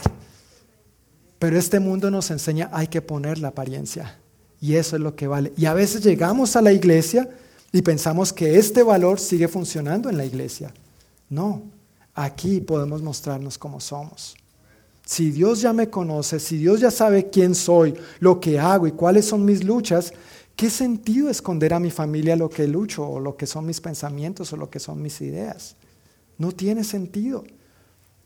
[SPEAKER 1] Pero este mundo nos enseña hay que poner la apariencia. Y eso es lo que vale. Y a veces llegamos a la iglesia y pensamos que este valor sigue funcionando en la iglesia. No, aquí podemos mostrarnos como somos. Si Dios ya me conoce, si Dios ya sabe quién soy, lo que hago y cuáles son mis luchas, ¿qué sentido esconder a mi familia lo que lucho o lo que son mis pensamientos o lo que son mis ideas? No tiene sentido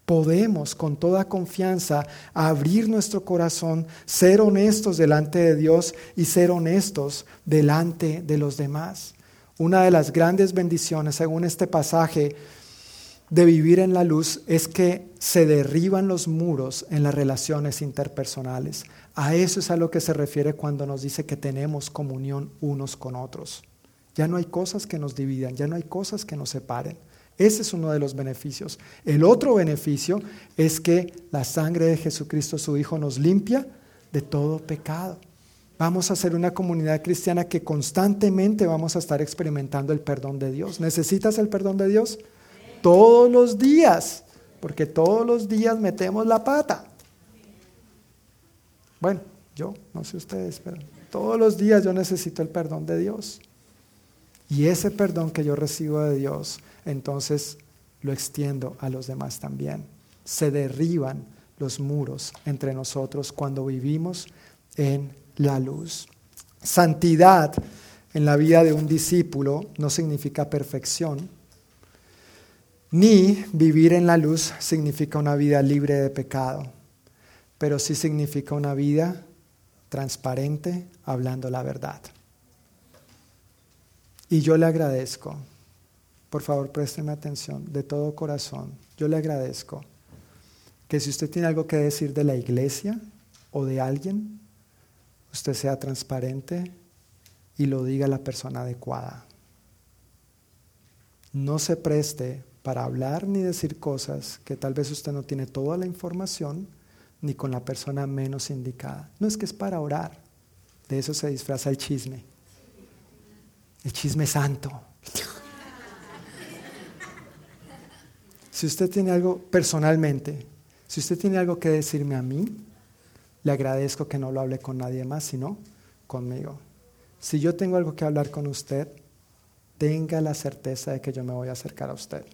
[SPEAKER 1] podemos con toda confianza abrir nuestro corazón, ser honestos delante de Dios y ser honestos delante de los demás. Una de las grandes bendiciones, según este pasaje, de vivir en la luz es que se derriban los muros en las relaciones interpersonales. A eso es a lo que se refiere cuando nos dice que tenemos comunión unos con otros. Ya no hay cosas que nos dividan, ya no hay cosas que nos separen. Ese es uno de los beneficios. El otro beneficio es que la sangre de Jesucristo, su Hijo, nos limpia de todo pecado. Vamos a ser una comunidad cristiana que constantemente vamos a estar experimentando el perdón de Dios. ¿Necesitas el perdón de Dios? Todos los días, porque todos los días metemos la pata. Bueno, yo, no sé ustedes, pero todos los días yo necesito el perdón de Dios. Y ese perdón que yo recibo de Dios entonces lo extiendo a los demás también. Se derriban los muros entre nosotros cuando vivimos en la luz. Santidad en la vida de un discípulo no significa perfección, ni vivir en la luz significa una vida libre de pecado, pero sí significa una vida transparente hablando la verdad. Y yo le agradezco por favor, présteme atención de todo corazón. Yo le agradezco que si usted tiene algo que decir de la iglesia o de alguien, usted sea transparente y lo diga a la persona adecuada. No se preste para hablar ni decir cosas que tal vez usted no tiene toda la información ni con la persona menos indicada. No es que es para orar. De eso se disfraza el chisme. El chisme santo. Si usted tiene algo personalmente, si usted tiene algo que decirme a mí, le agradezco que no lo hable con nadie más, sino conmigo. Si yo tengo algo que hablar con usted, tenga la certeza de que yo me voy a acercar a usted.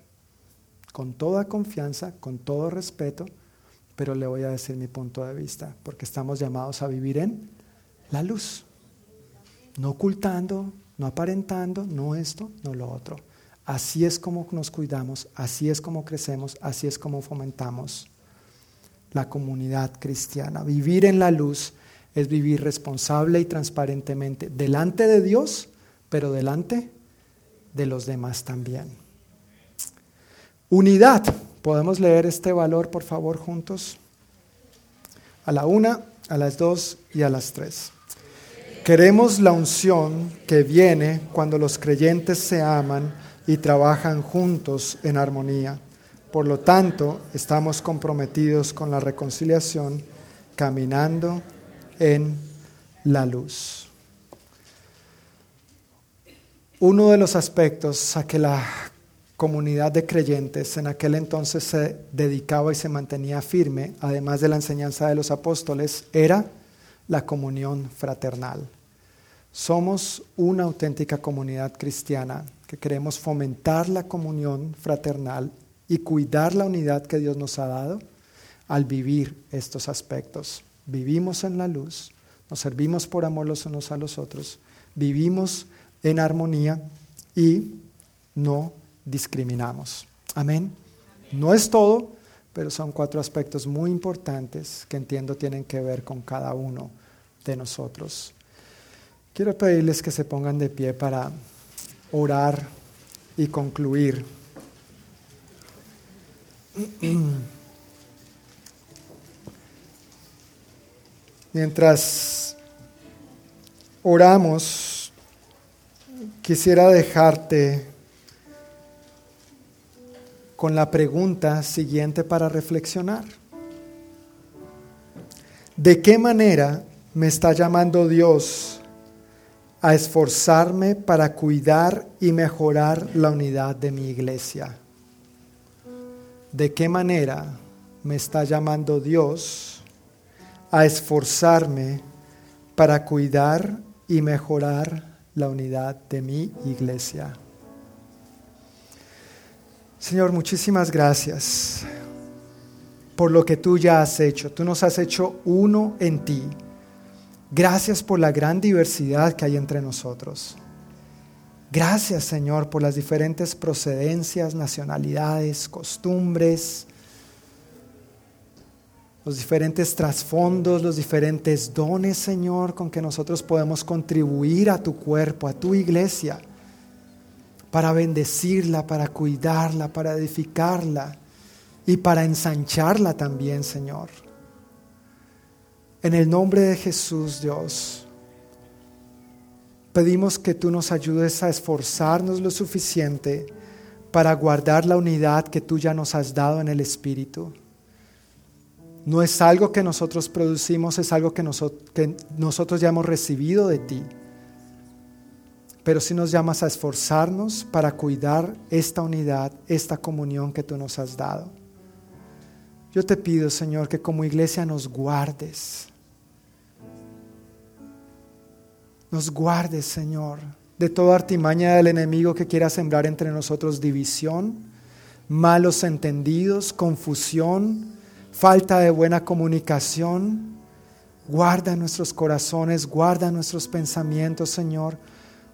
[SPEAKER 1] Con toda confianza, con todo respeto, pero le voy a decir mi punto de vista, porque estamos llamados a vivir en la luz, no ocultando, no aparentando, no esto, no lo otro. Así es como nos cuidamos, así es como crecemos, así es como fomentamos la comunidad cristiana. Vivir en la luz es vivir responsable y transparentemente delante de Dios, pero delante de los demás también. Unidad. ¿Podemos leer este valor, por favor, juntos? A la una, a las dos y a las tres. Queremos la unción que viene cuando los creyentes se aman y trabajan juntos en armonía. Por lo tanto, estamos comprometidos con la reconciliación, caminando en la luz. uno de los aspectos a que la comunidad de creyentes en aquel entonces se dedicaba y se mantenía firme, además de la enseñanza de los apóstoles, era la comunión fraternal. Somos una auténtica comunidad cristiana que queremos fomentar la comunión fraternal y cuidar la unidad que Dios nos ha dado al vivir estos aspectos. Vivimos en la luz, nos servimos por amor los unos a los otros, vivimos en armonía y no discriminamos. Amén. No es todo, pero son cuatro aspectos muy importantes que entiendo tienen que ver con cada uno de nosotros. Quiero pedirles que se pongan de pie para orar y concluir. Mientras oramos, quisiera dejarte con la pregunta siguiente para reflexionar. ¿De qué manera me está llamando Dios a esforzarme para cuidar y mejorar la unidad de mi iglesia? ¿De qué manera me está llamando Dios a esforzarme para cuidar y mejorar la unidad de mi iglesia? Señor, muchísimas gracias por lo que tú ya has hecho. Tú nos has hecho uno en ti. Gracias por la gran diversidad que hay entre nosotros. Gracias, Señor, por las diferentes procedencias, nacionalidades, costumbres, los diferentes trasfondos, los diferentes dones, Señor, con que nosotros podemos contribuir a tu cuerpo, a tu iglesia para bendecirla, para cuidarla, para edificarla y para ensancharla también, Señor. En el nombre de Jesús, Dios, pedimos que tú nos ayudes a esforzarnos lo suficiente para guardar la unidad que tú ya nos has dado en el Espíritu. No es algo que nosotros producimos, es algo que, nosotros ya hemos recibido de ti pero si nos llamas a esforzarnos para cuidar esta unidad, esta comunión que tú nos has dado. Yo te pido, Señor, que como iglesia nos guardes. Nos guardes, Señor, de toda artimaña del enemigo que quiera sembrar entre nosotros división, malos entendidos, confusión, falta de buena comunicación. Guarda nuestros corazones, guarda nuestros pensamientos, Señor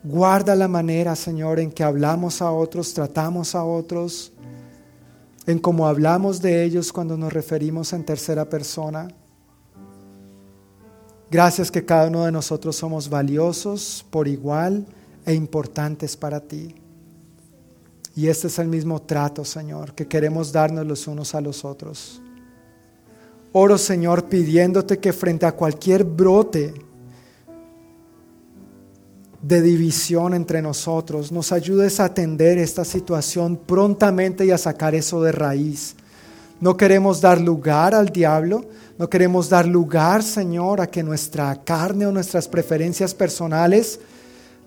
[SPEAKER 1] Guarda la manera, Señor, en que hablamos a otros, tratamos a otros, en cómo hablamos de ellos cuando nos referimos en tercera persona. Gracias que cada uno de nosotros somos valiosos por igual e importantes para ti. Y este es el mismo trato, Señor, que queremos darnos los unos a los otros. Oro, Señor, pidiéndote que frente a cualquier brote, de división entre nosotros. Nos ayudes a atender esta situación prontamente y a sacar eso de raíz. No queremos dar lugar al diablo, no queremos dar lugar, Señor, a que nuestra carne o nuestras preferencias personales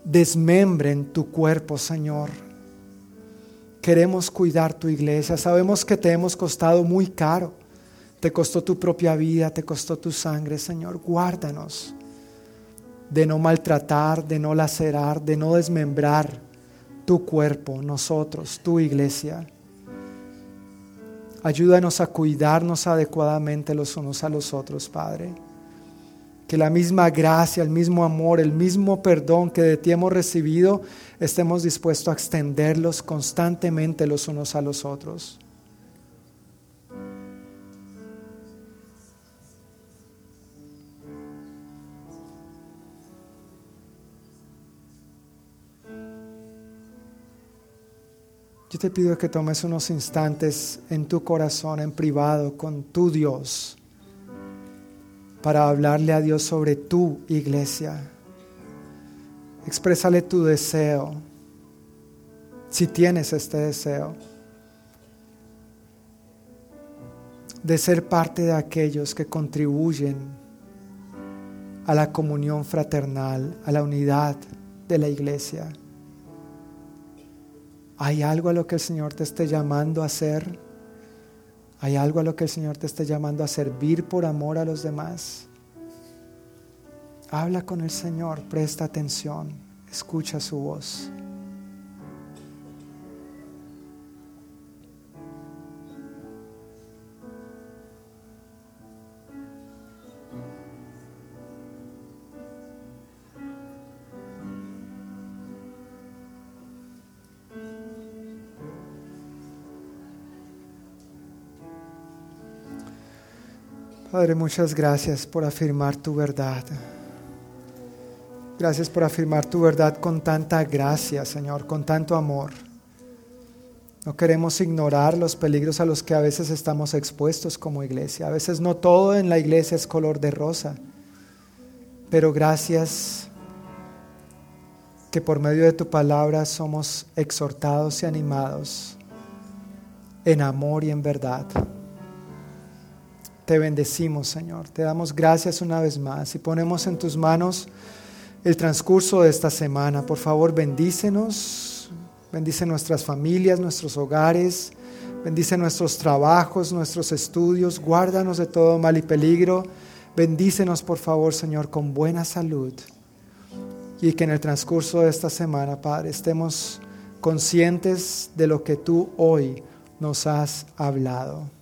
[SPEAKER 1] desmembren tu cuerpo, Señor. Queremos cuidar tu iglesia. Sabemos que te hemos costado muy caro. Te costó tu propia vida, te costó tu sangre, Señor. Guárdanos de no maltratar, de no lacerar, de no desmembrar tu cuerpo, nosotros, tu iglesia. Ayúdanos a cuidarnos adecuadamente los unos a los otros, Padre. Que la misma gracia, el mismo amor, el mismo perdón que de ti hemos recibido, estemos dispuestos a extenderlos constantemente los unos a los otros. Yo te pido que tomes unos instantes en tu corazón, en privado, con tu Dios, para hablarle a Dios sobre tu iglesia. Exprésale tu deseo, si tienes este deseo, de ser parte de aquellos que contribuyen a la comunión fraternal, a la unidad de la iglesia. ¿Hay algo a lo que el Señor te esté llamando a hacer? ¿Hay algo a lo que el Señor te esté llamando a servir por amor a los demás? Habla con el Señor, presta atención, escucha su voz. Padre, muchas gracias por afirmar tu verdad. Gracias por afirmar tu verdad con tanta gracia, Señor, con tanto amor. No queremos ignorar los peligros a los que a veces estamos expuestos como iglesia. A veces no todo en la iglesia es color de rosa. Pero gracias que por medio de tu palabra somos exhortados y animados en amor y en verdad. Te bendecimos, Señor. Te damos gracias una vez más y ponemos en tus manos el transcurso de esta semana. Por favor, bendícenos, bendice nuestras familias, nuestros hogares, bendice nuestros trabajos, nuestros estudios, guárdanos de todo mal y peligro. Bendícenos, por favor, Señor, con buena salud. Y que en el transcurso de esta semana, Padre, estemos conscientes de lo que tú hoy nos has hablado.